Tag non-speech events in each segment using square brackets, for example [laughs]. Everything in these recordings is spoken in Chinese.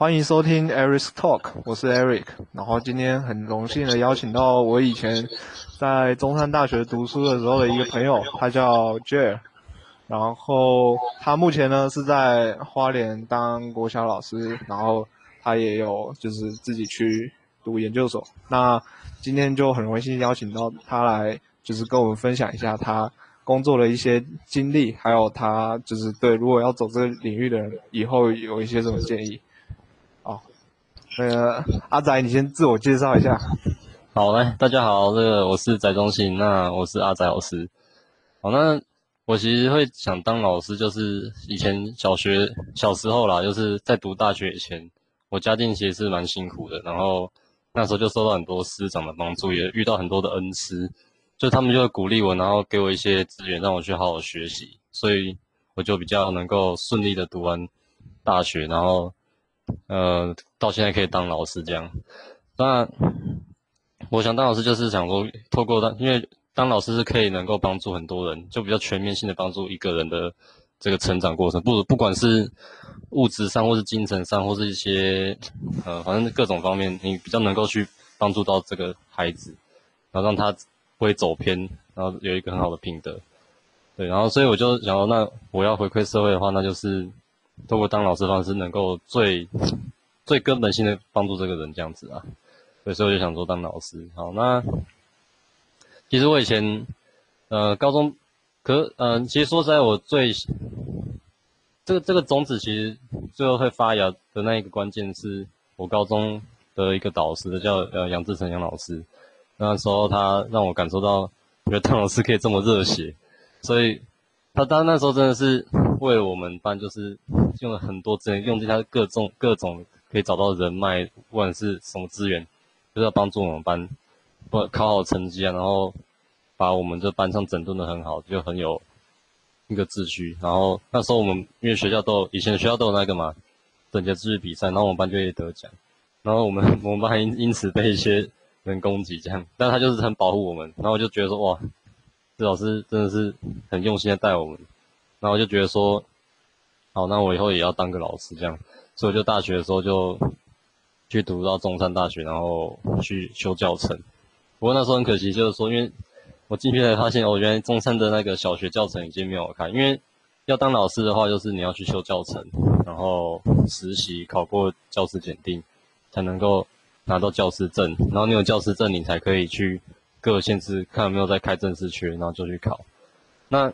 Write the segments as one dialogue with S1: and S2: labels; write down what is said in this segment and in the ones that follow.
S1: 欢迎收听 Eric's Talk，我是 Eric。然后今天很荣幸的邀请到我以前在中山大学读书的时候的一个朋友，他叫 J。然后他目前呢是在花莲当国小老师，然后他也有就是自己去读研究所。那今天就很荣幸邀请到他来，就是跟我们分享一下他工作的一些经历，还有他就是对如果要走这个领域的人，以后有一些什么建议。那个阿仔，你先自我介绍一下。
S2: 好嘞，大家好，这个我是翟中信，那我是阿仔老师。好，那我其实会想当老师，就是以前小学小时候啦，就是在读大学以前，我家境其实是蛮辛苦的，然后那时候就受到很多师长的帮助，也遇到很多的恩师，就他们就会鼓励我，然后给我一些资源，让我去好好学习，所以我就比较能够顺利的读完大学，然后呃到现在可以当老师这样。那我想当老师就是想说，透过当因为。当老师是可以能够帮助很多人，就比较全面性的帮助一个人的这个成长过程，不不管是物质上，或是精神上，或是一些呃，反正各种方面，你比较能够去帮助到这个孩子，然后让他不会走偏，然后有一个很好的品德，对，然后所以我就想说，那我要回馈社会的话，那就是透过当老师方式，能够最最根本性的帮助这个人这样子啊，所以所以我就想说当老师，好那。其实我以前，呃，高中，可，嗯，其实说实在，我最，这个这个种子其实最后会发芽的那一个关键是我高中的一个导师，叫呃杨志成杨老师。那时候他让我感受到，觉得当老师可以这么热血，所以他当那时候真的是为我们班就是用了很多资源，用尽他各种各种可以找到人脉，不管是什么资源，就是要帮助我们班。不考好成绩啊，然后把我们这班上整顿的很好，就很有一个秩序。然后那时候我们因为学校都有以前学校都有那个嘛，整洁秩序比赛，然后我们班就会得奖。然后我们我们班因因此被一些人攻击这样，但他就是很保护我们。然后我就觉得说哇，这老师真的是很用心的带我们。然后我就觉得说，好，那我以后也要当个老师这样。所以我就大学的时候就去读到中山大学，然后去修教程。不过那时候很可惜，就是说，因为我进去才发现，哦，原来中山的那个小学教程已经没有开。因为要当老师的话，就是你要去修教程，然后实习考过教师检定，才能够拿到教师证。然后你有教师证，你才可以去各个县市看有没有在开正式缺，然后就去考。那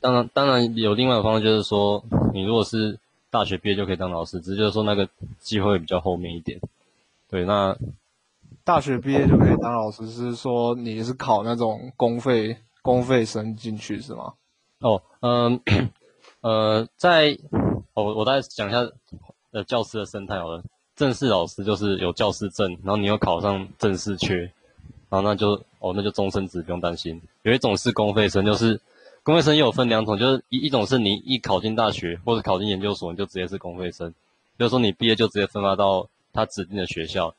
S2: 当然，当然有另外一个方式，就是说，你如果是大学毕业就可以当老师，只是就是说那个机会比较后面一点。对，那。
S1: 大学毕业就可以当老师，是说你是考那种公费公费生进去是吗？
S2: 哦，嗯，[coughs] 呃，在，我我再讲一下呃教师的生态好了。正式老师就是有教师证，然后你又考上正式缺，然后那就哦那就终身制不用担心。有一种是公费生，就是公费生又有分两种，就是一一种是你一考进大学或者考进研究所，你就直接是公费生，就是说你毕业就直接分发到他指定的学校。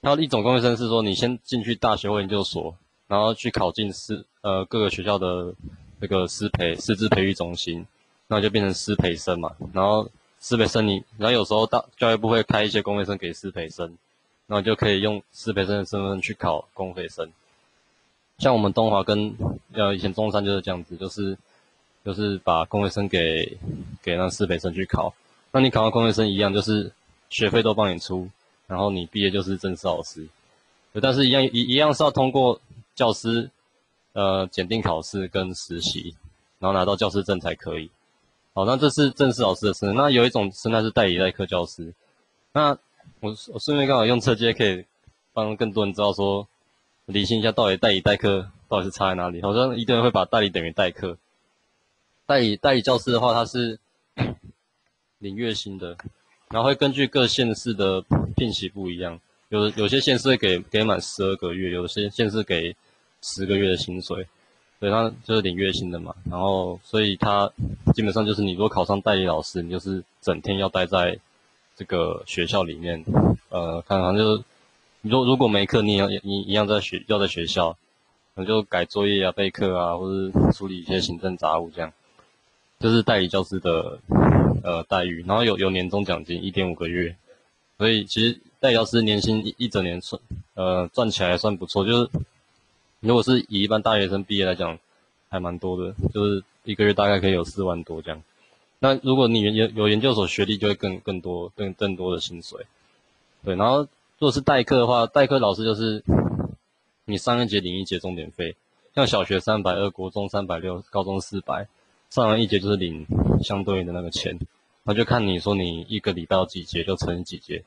S2: 还有一种公费生是说，你先进去大学或研究所，然后去考进师呃各个学校的那个师培师资培育中心，那就变成师培生嘛。然后师培生你，然后有时候大教育部会开一些公费生给师培生，然后就可以用师培生的身份去考公费生。像我们东华跟呃以前中山就是这样子，就是就是把公费生给给那师培生去考，那你考上公费生一样，就是学费都帮你出。然后你毕业就是正式老师，但是一样一一样是要通过教师呃检定考试跟实习，然后拿到教师证才可以。好，那这是正式老师的身份。那有一种身份是代理代课教师。那我我顺便刚好用车接可以帮更多人知道说，理清一下到底代理代课到底是差在哪里。好像一堆人会把代理等于代课。代理代理教师的话，他是 [coughs] 领月薪的。然后会根据各县市的聘期不一样，有有些县市给给满十二个月，有些县市给十个月的薪水，对，他就是领月薪的嘛。然后所以他基本上就是你如果考上代理老师，你就是整天要待在这个学校里面，呃，看看就是你说如果没课，你也要你一样在学要在学校，那就改作业啊、备课啊，或者处理一些行政杂务这样，就是代理教师的呃待遇，然后有有年终奖金一点五个月，所以其实代教师年薪一一整年算呃赚起来算不错，就是如果是以一般大学生毕业来讲，还蛮多的，就是一个月大概可以有四万多这样。那如果你有有研究所学历，就会更更多更更多的薪水。对，然后如果是代课的话，代课老师就是你上一节领一节钟点费，像小学三百二，国中三百六，高中四百，上完一节就是领相对应的那个钱。那就看你说你一个礼拜几节，就乘几节，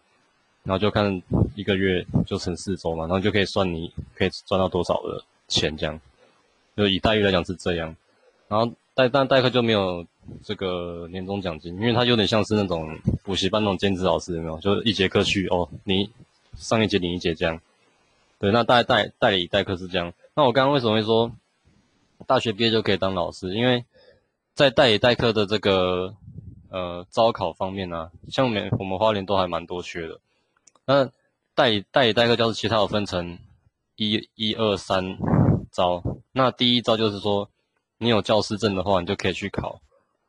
S2: 然后就看一个月就乘四周嘛，然后就可以算你可以赚到多少的钱这样。就以待遇来讲是这样，然后代但代课就没有。这个年终奖金，因为它有点像是那种补习班那种兼职老师，有没有？就是一节课去哦，你上一节领一节这样。对，那代代代理代课是这样。那我刚刚为什么会说大学毕业就可以当老师？因为在代理代课的这个呃招考方面呢，像我们我们花莲都还蛮多缺的。那代理代理代课教室其他有分成一一二三招。那第一招就是说，你有教师证的话，你就可以去考。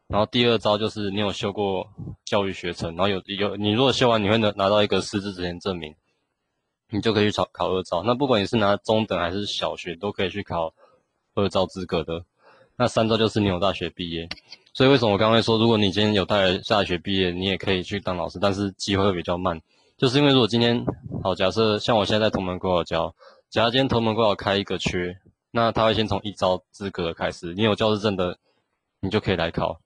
S2: 然后第二招就是你有修过教育学程，然后有有你如果修完，你会拿拿到一个师资执行证明，你就可以去考考二招。那不管你是拿中等还是小学，都可以去考二招资格的。那三招就是你有大学毕业。所以为什么我刚才说，如果你今天有大学大学毕业，你也可以去当老师，但是机会会比较慢，就是因为如果今天好假设像我现在在同门国考教，假如今天同门国考开一个缺，那他会先从一招资格开始，你有教师证的，你就可以来考。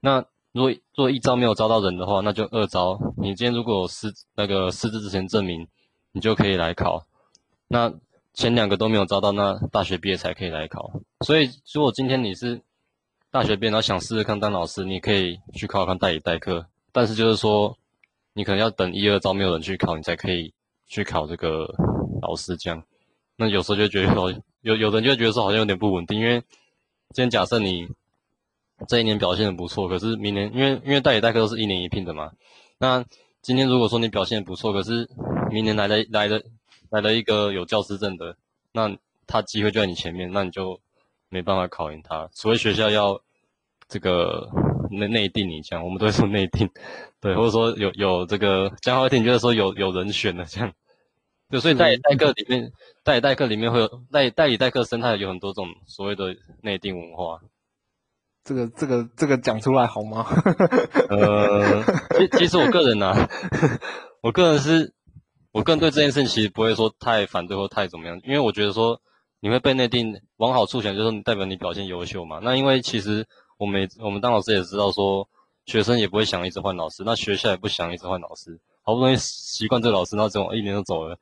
S2: 那如果如果一招没有招到人的话，那就二招。你今天如果有师那个师资之前证明，你就可以来考。那前两个都没有招到，那大学毕业才可以来考。所以如果今天你是大学毕业，然后想试试看当老师，你可以去考看代理代课。但是就是说，你可能要等一二招没有人去考，你才可以去考这个老师这样。那有时候就觉得说，有有人就觉得说好像有点不稳定，因为今天假设你。这一年表现的不错，可是明年因为因为代理代课都是一年一聘的嘛，那今天如果说你表现不错，可是明年来了来了来了一个有教师证的，那他机会就在你前面，那你就没办法考赢他，所以学校要这个内内定你这样，我们都会说内定，对，或者说有有这个讲好听，就是说有有人选的这样，对，所以代理代课里面代理代课里面会有代代理代课生态有很多种所谓的内定文化。
S1: 这个这个这个讲出来好吗？
S2: 呃，其其实我个人呢，我个人是，我个人对这件事情其实不会说太反对或太怎么样，因为我觉得说你会被内定，往好处想就是代表你表现优秀嘛。那因为其实我们我们当老师也知道说，学生也不会想一直换老师，那学校也不想一直换老师，好不容易习惯这个老师，那这种一年就走了。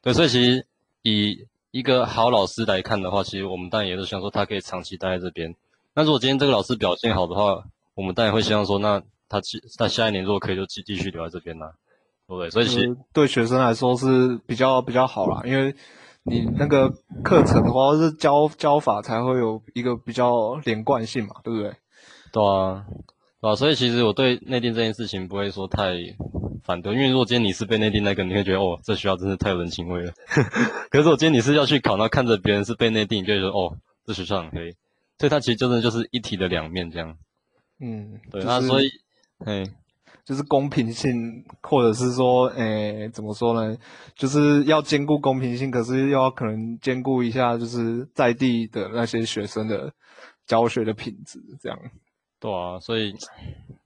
S2: 对，所以其实以一个好老师来看的话，其实我们当然也是想说他可以长期待在这边。那如果今天这个老师表现好的话，我们当然会希望说，那他他下一年如果可以就继继续留在这边呢，对不对？所以其实
S1: 对学生来说是比较比较好啦，因为你那个课程的话是教教法才会有一个比较连贯性嘛，对不对？
S2: 对啊，对啊，所以其实我对内定这件事情不会说太反对，因为如果今天你是被内定那个，你会觉得哦，这学校真是太有人情味了。[laughs] 可是我今天你是要去考，那看着别人是被内定，你就觉得哦，这学校很黑。所以它其实真的就是一体的两面这样，
S1: 嗯，
S2: 对，那所以，哎，
S1: 就是公平性，或者是说，诶，怎么说呢？就是要兼顾公平性，可是又要可能兼顾一下，就是在地的那些学生的教学的品质，这样。
S2: 对啊，所以，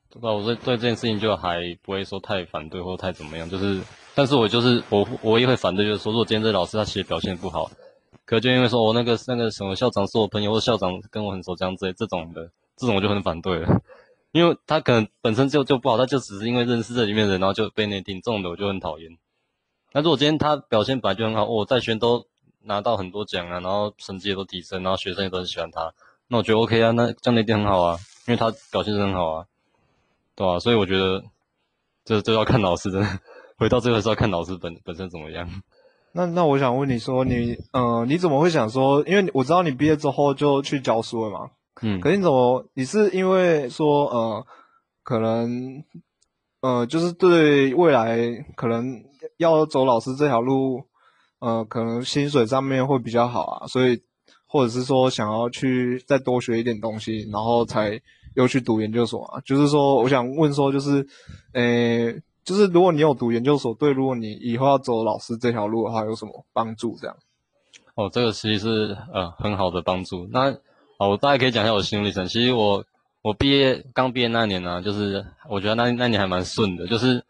S2: 对吧？我对对这件事情就还不会说太反对或太怎么样，就是，但是我就是我我也会反对，就是说，如果今天这老师他其实表现不好。可就因为说我那个那个什么校长是我朋友，或校长跟我很熟这样子，这种的，这种我就很反对了，因为他可能本身就就不好，他就只是因为认识这里面人，然后就被内定，这种的我就很讨厌。那如果今天他表现本来就很好，我在学都拿到很多奖啊，然后成绩也都提升，然后学生也都很喜欢他，那我觉得 OK 啊，那这样内定很好啊，因为他表现是很好啊，对吧？所以我觉得这这要看老师的，回到最后是要看老师本本身怎么样。
S1: 那那我想问你说，你呃你怎么会想说？因为我知道你毕业之后就去教书了嘛，
S2: 嗯，
S1: 可你怎么你是因为说呃可能呃就是对未来可能要走老师这条路，呃可能薪水上面会比较好啊，所以或者是说想要去再多学一点东西，然后才又去读研究所啊？就是说，我想问说，就是，呃，就是如果你有读研究所，对，如果你以后要走老师这条路的话，有什么帮助？这样？
S2: 哦，这个其实是呃很好的帮助。那哦，我大概可以讲一下我心路历程。其实我我毕业刚毕业那年呢，就是我觉得那那年还蛮顺的，就是。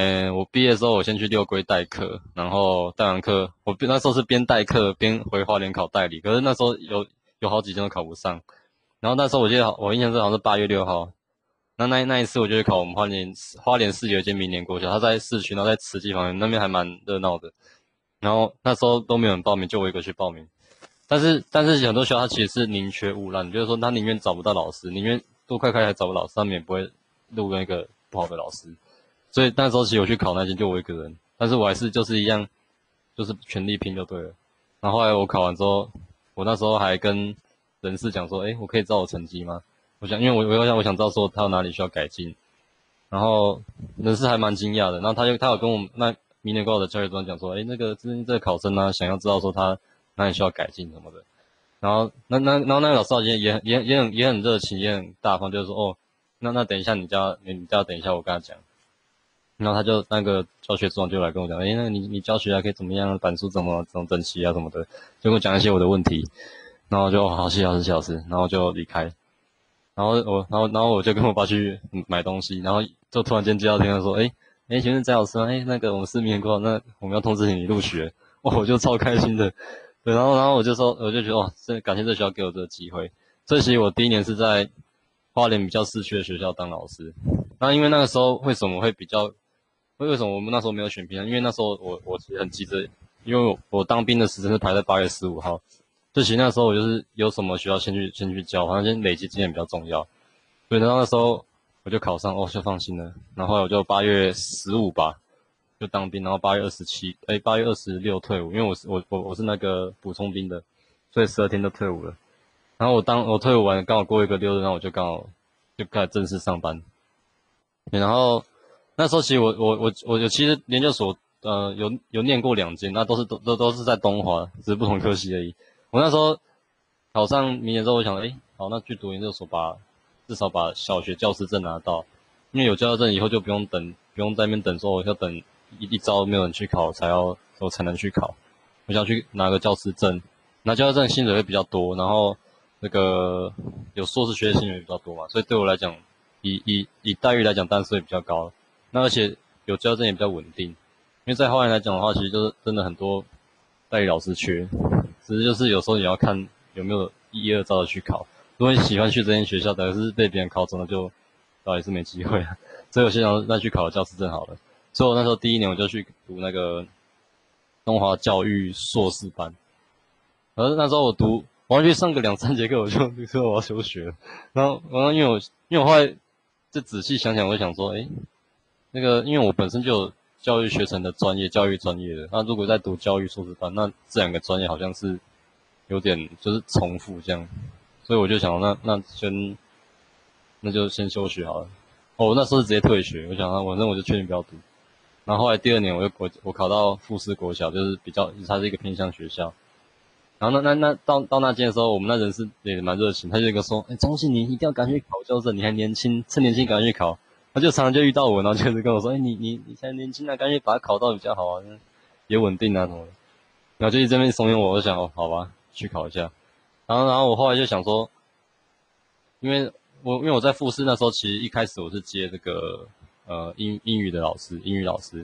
S2: 嗯，我毕业之后，我先去六龟代课，然后代完课，我那时候是边代课边回花莲考代理，可是那时候有有好几间都考不上，然后那时候我记得我印象中好像是八月六号，那那那一次我就去考我们花莲花莲市有一间明年国小，他在市区，然后在慈济旁边，那边还蛮热闹的，然后那时候都没有人报名，就我一个去报名，但是但是很多学校它其实是宁缺毋滥，就是说他宁愿找不到老师，宁愿多快快还找不到老师，他们也不会录那个不好的老师。所以那时候其实我去考那间就我一个人，但是我还是就是一样，就是全力拼就对了。然后后来我考完之后，我那时候还跟人事讲说，哎，我可以知道我成绩吗？我想，因为我我想我想知道说他有哪里需要改进。然后人事还蛮惊讶的，然后他就他有跟我们那明年高考的教育专讲说，哎，那个最近这个考生呢，想要知道说他哪里需要改进什么的。然后那那然后那个老师也也也也很也很热情，也很大方，就是说，哦，那那等一下你叫你你叫等一下我跟他讲。然后他就那个教学组长就来跟我讲，哎，那你你教学啊可以怎么样，板书怎么怎么整齐啊什么的，就跟我讲一些我的问题，然后就好谢老师谢老师，然后就离开，然后我然后然后我就跟我爸去买东西，然后就突然间接到电话说，哎哎，请问翟老师吗？哎，那个我们是明年过，那我们要通知你入学，哇，我就超开心的，对，然后然后我就说，我就觉得哇，这感谢这学校给我这个机会，这其实我第一年是在花莲比较市区的学校当老师，那因为那个时候为什么会比较为为什么我们那时候没有选平安？因为那时候我我其实很急着，因为我我当兵的时间是排在八月十五号，就其实那时候我就是有什么需要先去先去教，反正先累积经验比较重要。所以然后那时候我就考上，哦就放心了。然后我就八月十五吧就当兵，然后八月二十七，哎八月二十六退伍，因为我是我我我是那个补充兵的，所以十二天都退伍了。然后我当我退伍完刚好过一个六日，然后我就刚好就开始正式上班。然后。那时候其实我我我我有其实研究所呃有有念过两间，那都是都都都是在东华，只是不同科系而已。我那时候考上明年之后，我想哎好那去读研究所吧至少把小学教师证拿到，因为有教师证以后就不用等不用在那边等说我要等一一招没有人去考才要我才能去考。我想去拿个教师证，拿教师证薪水会比较多，然后那个有硕士学的薪水比较多嘛，所以对我来讲以以以待遇来讲，单数也比较高。那而且有教证也比较稳定，因为在后来来讲的话，其实就是真的很多代理老师缺，只是就是有时候也要看有没有一二招的去考。如果你喜欢去这间学校，但是被别人考中了，就倒也是没机会。所以我先想再去考教师证好了。所以我那时候第一年我就去读那个东华教育硕士班，而那时候我读，我要去上个两三节课，我 [laughs] 就说我要休学。然后，然后因为我因为我后来就仔细想想，我就想说，哎。那个，因为我本身就有教育学程的专业，教育专业的，那如果在读教育硕士班，那这两个专业好像是有点就是重复这样，所以我就想，那那先那就先休学好了。哦，那时候是直接退学，我想啊，反正我就确定不要读。然后后来第二年，我又我我考到复试国小，就是比较它是一个偏向学校。然后那那那到到那间的时候，我们那人是也蛮热情，他就一个说，哎，张信你一定要赶紧考教证，你还年轻，趁年轻赶紧去考。他就常常就遇到我，然后就是跟我说：“哎，你你你现在年轻啊，赶紧把它考到比较好啊，也稳定啊什么。”然后就一直这边怂恿我，我想哦，好吧，去考一下。然后然后我后来就想说，因为我因为我在复试那时候，其实一开始我是接这个呃英英语的老师，英语老师，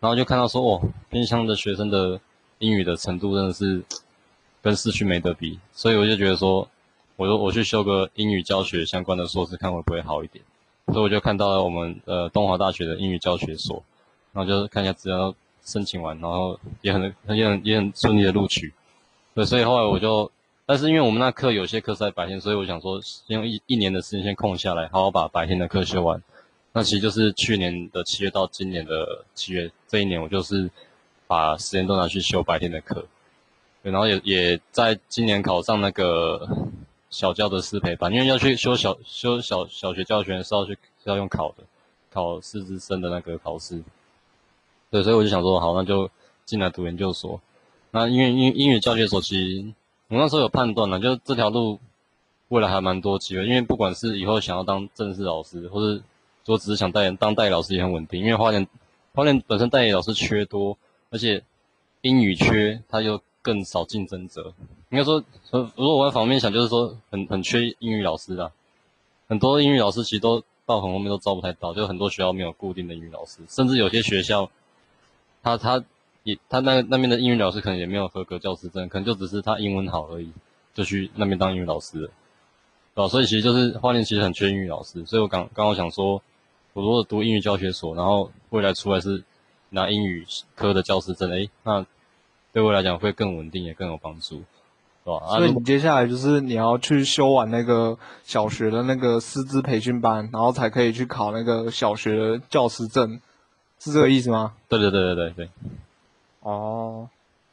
S2: 然后就看到说哦，偏乡的学生的英语的程度真的是跟市区没得比，所以我就觉得说，我说我去修个英语教学相关的硕士，看会不会好一点。所以我就看到了我们呃东华大学的英语教学所，然后就是看一下资料申请完，然后也很也很也很顺利的录取。对，所以后来我就，但是因为我们那课有些课是在白天，所以我想说先用一一年的时间先空下来，好好把白天的课修完。那其实就是去年的七月到今年的七月这一年，我就是把时间都拿去修白天的课。对，然后也也在今年考上那个。小教的师培班，因为要去修小修小小学教学是要去是要用考的，考师资生的那个考试。对，所以我就想说，好，那就进来读研究所。那因为英英语教学所，其实我那时候有判断了，就这条路未来还蛮多机会，因为不管是以后想要当正式老师，或者说只是想代言当代理老师也很稳定，因为花莲花莲本身代理老师缺多，而且英语缺，他又更少竞争者。应该说，如果我反面想，就是说很很缺英语老师啊，很多英语老师其实都到很后面都招不太到，就很多学校没有固定的英语老师，甚至有些学校，他他也他那那边的英语老师可能也没有合格教师证，可能就只是他英文好而已，就去那边当英语老师了。啊所以其实就是花莲其实很缺英语老师，所以我刚刚刚想说，我如果读英语教学所，然后未来出来是拿英语科的教师证，哎，那对我来讲会更稳定，也更有帮助，对吧？
S1: 所以你接下来就是你要去修完那个小学的那个师资培训班，然后才可以去考那个小学的教师证，是这个意思吗？
S2: 对对对对对对。
S1: 哦，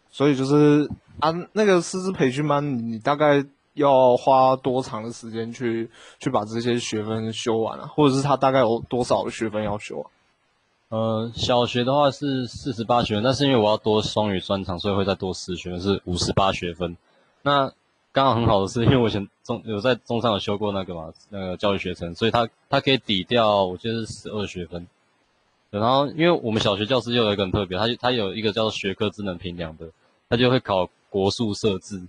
S1: 所以就是啊，那个师资培训班，你大概。要花多长的时间去去把这些学分修完啊？或者是他大概有多少的学分要修啊？
S2: 呃，小学的话是四十八学分，但是因为我要多双语专长，所以会再多十学分，是五十八学分。那刚好很好的是，因为我以前中有在中上有修过那个嘛，那个教育学程，所以他他可以抵掉，我记得是十二学分。然后因为我们小学教师又有一个很特别，他就他有一个叫做学科智能评量的，他就会考国数设置。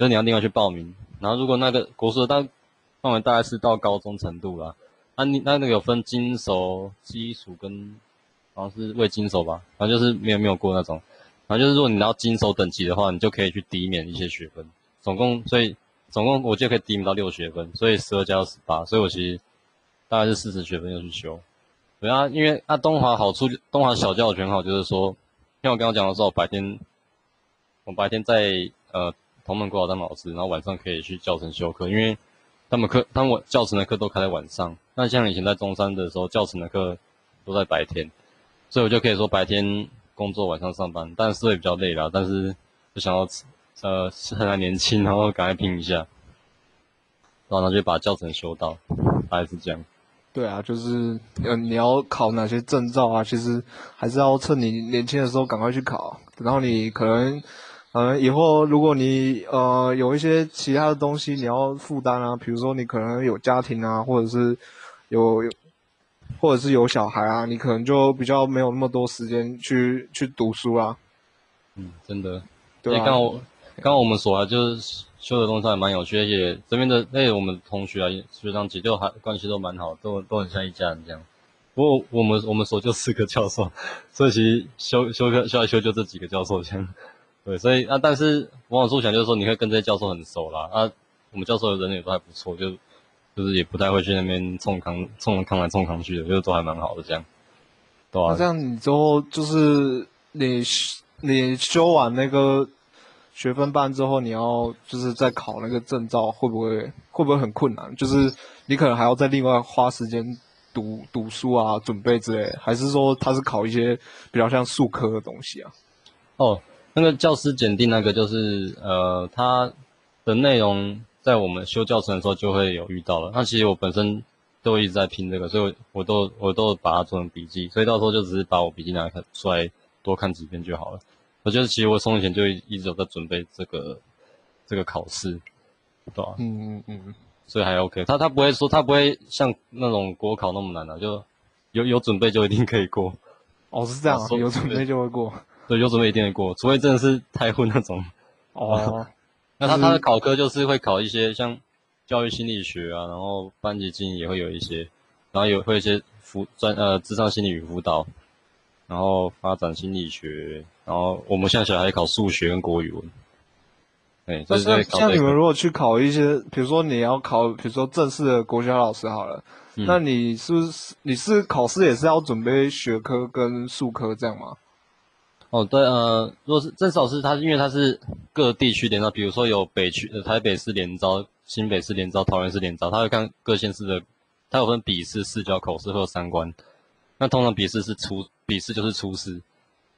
S2: 所以你要另外去报名，然后如果那个国术的范围大概是到高中程度啦，啊你那那个有分金手基础跟好像是未金手吧，反正就是没有没有过那种，然后就是如果你拿到金手等级的话，你就可以去抵免一些学分，总共所以总共我就可以抵免到六学分，所以十二加十八，所以我其实大概是四十学分要去修。对啊，因为啊东华好处东华小教全好，就是说像我刚刚讲的时候，白天我白天在呃。同门过来当老师，然后晚上可以去教程修课，因为他们课，他们教程的课都开在晚上。那像以前在中山的时候，教程的课都在白天，所以我就可以说白天工作，晚上上班。但是会比较累啦，但是就想要呃趁还年轻，然后赶快拼一下，然后就把教程修到，大概是这样。
S1: 对啊，就是呃你要考哪些证照啊，其实还是要趁你年轻的时候赶快去考，然后你可能。嗯，以后如果你呃有一些其他的东西你要负担啊，比如说你可能有家庭啊，或者是有有，或者是有小孩啊，你可能就比较没有那么多时间去去读书啊。
S2: 嗯，真的。对啊。刚我刚刚我们所啊，就是修的东西还蛮有趣，而且这边的那我们同学啊，学长姐就还关系都蛮好，都都很像一家人这样。不过我们我们所就四个教授，所以其实修修课修来修就这几个教授这样。对，所以啊，但是往往说想就是说，你会跟这些教授很熟啦。啊，我们教授的人也都还不错，就就是也不太会去那边冲康冲康来冲康去的，就是都还蛮好的这样。对啊。
S1: 这样你之后就是你你修完那个学分班之后，你要就是再考那个证照，会不会会不会很困难？就是你可能还要再另外花时间读读书啊，准备之类，还是说他是考一些比较像术科的东西啊？
S2: 哦。那个教师检定那个就是呃，它的内容在我们修教程的时候就会有遇到了。那其实我本身都一直在拼这个，所以我都我都把它做成笔记，所以到时候就只是把我笔记拿看出来多看几遍就好了。我觉得其实我从以前就一直有在准备这个这个考试，对吧？
S1: 嗯嗯嗯。
S2: 所以还 OK，他他不会说他不会像那种国考那么难的，就有有准备就一定可以过。
S1: 哦，是这样，有准备就会过。
S2: 对，就准备一定会过，除非真的是太混那种。
S1: 哦，[laughs]
S2: 那他他的考科就是会考一些像教育心理学啊，然后班级经营也会有一些，然后有会一些辅专呃智商心理与辅导，然后发展心理学，然后我们现在小孩考数学跟国语文。哎，那
S1: 像像你们如果去考一些，比如说你要考，比如说正式的国小老师好了，那你是不是你是考试也是要准备学科跟数科这样吗？
S2: 哦，对，呃，如果是正少是它，因为它是各地区联招，比如说有北区，呃，台北市联招、新北市联招、桃园市联招，它会看各县市的，它有分笔试、试教、口试或三关。那通常笔试是初，笔试就是初试。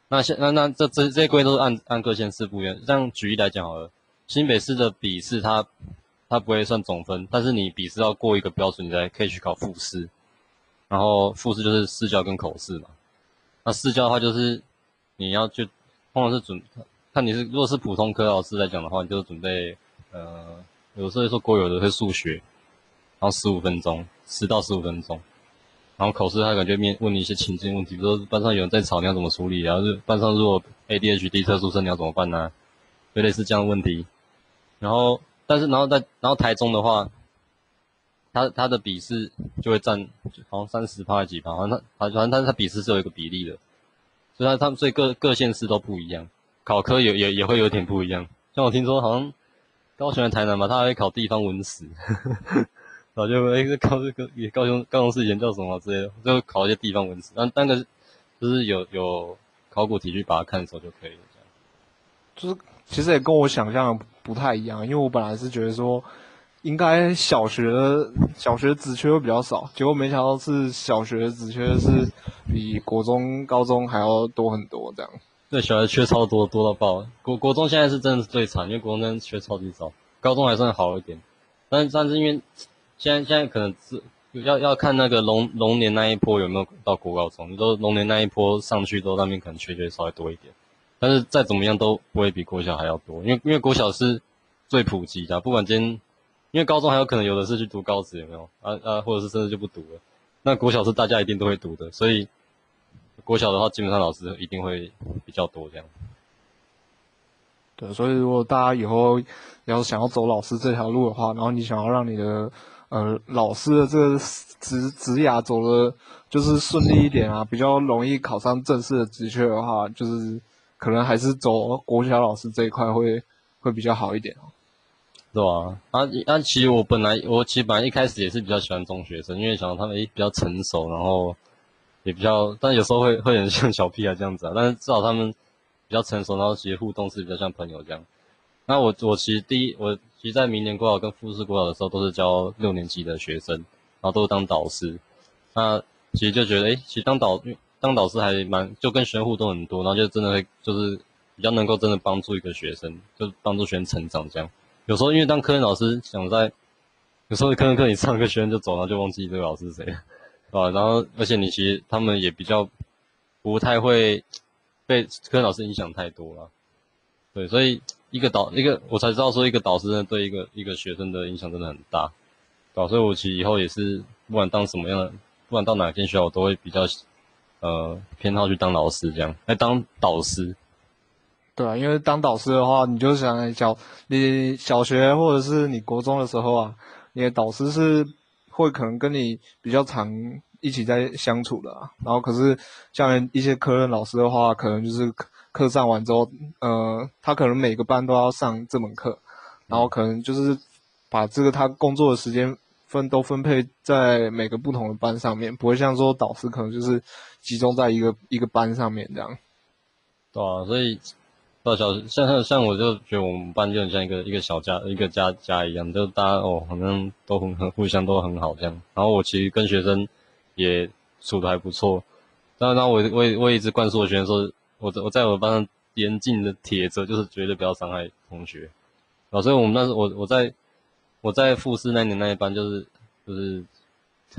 S2: 那现那那这这这些规都是按按各县市不一样。这样举例来讲好了，新北市的笔试它它不会算总分，但是你笔试要过一个标准，你才可以去考复试。然后复试就是试教跟口试嘛。那试教的话就是。你要去，通常是准看你是如果是普通科老师来讲的话，你就准备呃有时候说国有的会数学，然后十五分钟，十到十五分钟，然后口试他感觉面问你一些情境问题，比如说班上有人在吵，你要怎么处理？然后是班上如果 ADHD 特殊生你要怎么办呢？就类似这样的问题。然后，但是然后在然后台中的话，他他的笔试就会占好像三十趴还几趴，好像他反正他他笔试是有一个比例的，所以他他们所以各各县市都不一样，考科也也也会有点不一样。像我听说好像高雄、台南嘛，他还会考地方文史，[laughs] 然后就哎考这个也高雄高雄市以前叫什么之类的，就考一些地方文史，但但个就是有有考古题去把它看熟就可以了，这样。
S1: 就是其实也跟我想象不太一样，因为我本来是觉得说应该小学小学子缺会比较少，结果没想到是小学子缺是比国中、高中还要多很多这样。
S2: 对，小学缺超多，多到爆。国国中现在是真的是最惨，因为国中真的缺超级少，高中还算好一点。但但是因为现在现在可能是要要看那个龙龙年那一波有没有到国高中，你说龙年那一波上去都那边可能缺缺稍微多一点。但是再怎么样都不会比国小还要多，因为因为国小是最普及的，不管今天，因为高中还有可能有的是去读高职，有没有？啊啊，或者是甚至就不读了。那国小是大家一定都会读的，所以国小的话，基本上老师一定会比较多这样。
S1: 对，所以如果大家以后要想要走老师这条路的话，然后你想要让你的呃老师的这个职职涯走的就是顺利一点啊，比较容易考上正式的职缺的话，就是。可能还是走国小老师这一块会会比较好一点哦，
S2: 对啊？啊啊，其实我本来我其实本来一开始也是比较喜欢中学生，因为想到他们诶比较成熟，然后也比较，但有时候会会很像小屁孩这样子啊。但是至少他们比较成熟，然后其实互动是比较像朋友这样。那我我其实第一我其实在明年国考跟复试国考的时候都是教六年级的学生，然后都是当导师。那其实就觉得诶，其实当导。当导师还蛮就跟学生互动很多，然后就真的会就是比较能够真的帮助一个学生，就帮助学生成长这样。有时候因为当科任老师想在，有时候科任课你上个学生就走了，就忘记这个老师是谁，[laughs] 啊，然后而且你其实他们也比较不太会被科任老师影响太多了，对，所以一个导一个我才知道说一个导师呢对一个一个学生的影响真的很大，对，所以我其实以后也是不管当什么样的，不管到哪间学校我都会比较。呃，偏好去当老师这样，来当导师，
S1: 对啊，因为当导师的话，你就想小你小学或者是你国中的时候啊，你的导师是会可能跟你比较常一起在相处的，然后可是像一些科任老师的话，可能就是课课上完之后，呃，他可能每个班都要上这门课，然后可能就是把这个他工作的时间。分都分配在每个不同的班上面，不会像说导师可能就是集中在一个一个班上面这样。
S2: 对啊，所以到小像像像我就觉得我们班就很像一个一个小家一个家家一样，就大家哦好像都很很互相都很好这样。然后我其实跟学生也处的还不错，当然我我我一直灌输我学生说，我我在我班上严禁的铁则就是绝对不要伤害同学。啊，所以我们那时我我在。我在复试那年那一班，就是就是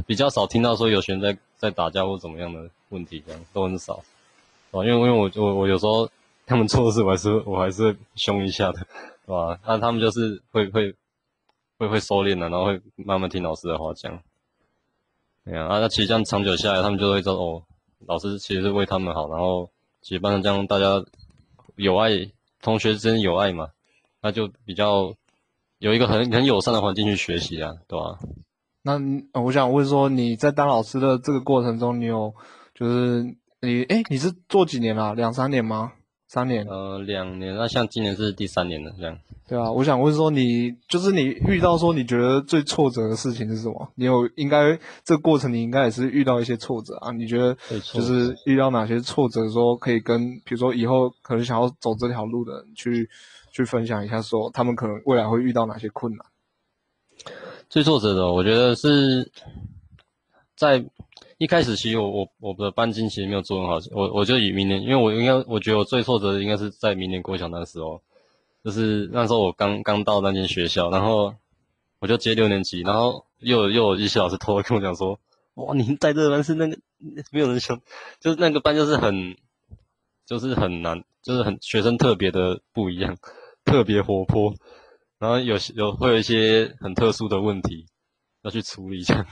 S2: 比较少听到说有学生在在打架或怎么样的问题，这样都很少。哦，因为因为我我我有时候他们错事，我还是我还是凶一下的，[laughs] 是吧？那他们就是会会会会收敛的，然后会慢慢听老师的话讲。对啊，啊，那其实这样长久下来，他们就会知道哦，老师其实是为他们好，然后其实班上这样大家有爱，同学之间有爱嘛，那就比较。有一个很很友善的环境去学习啊，对吧？
S1: 那我想问说，你在当老师的这个过程中，你有就是你哎，你是做几年了？两三年吗？三年？
S2: 呃，两年。那像今年是第三年了，这样。
S1: 对啊，我想问说，你就是你遇到说你觉得最挫折的事情是什么？你有应该这个过程你应该也是遇到一些挫折啊？你觉得就是遇到哪些挫折，说可以跟比如说以后可能想要走这条路的人去。去分享一下，说他们可能未来会遇到哪些困难。
S2: 最挫折的，我觉得是在一开始，其实我我我的班经其实没有做很好。我我就以明年，因为我应该我觉得我最挫折的应该是在明年国小那时候，就是那时候我刚刚到那间学校，然后我就接六年级，然后又有又有一些老师偷偷跟我讲说：“哇，你在这班是那个没有人想，就是那个班就是很就是很难，就是很学生特别的不一样。”特别活泼，然后有有会有一些很特殊的问题要去处理一下，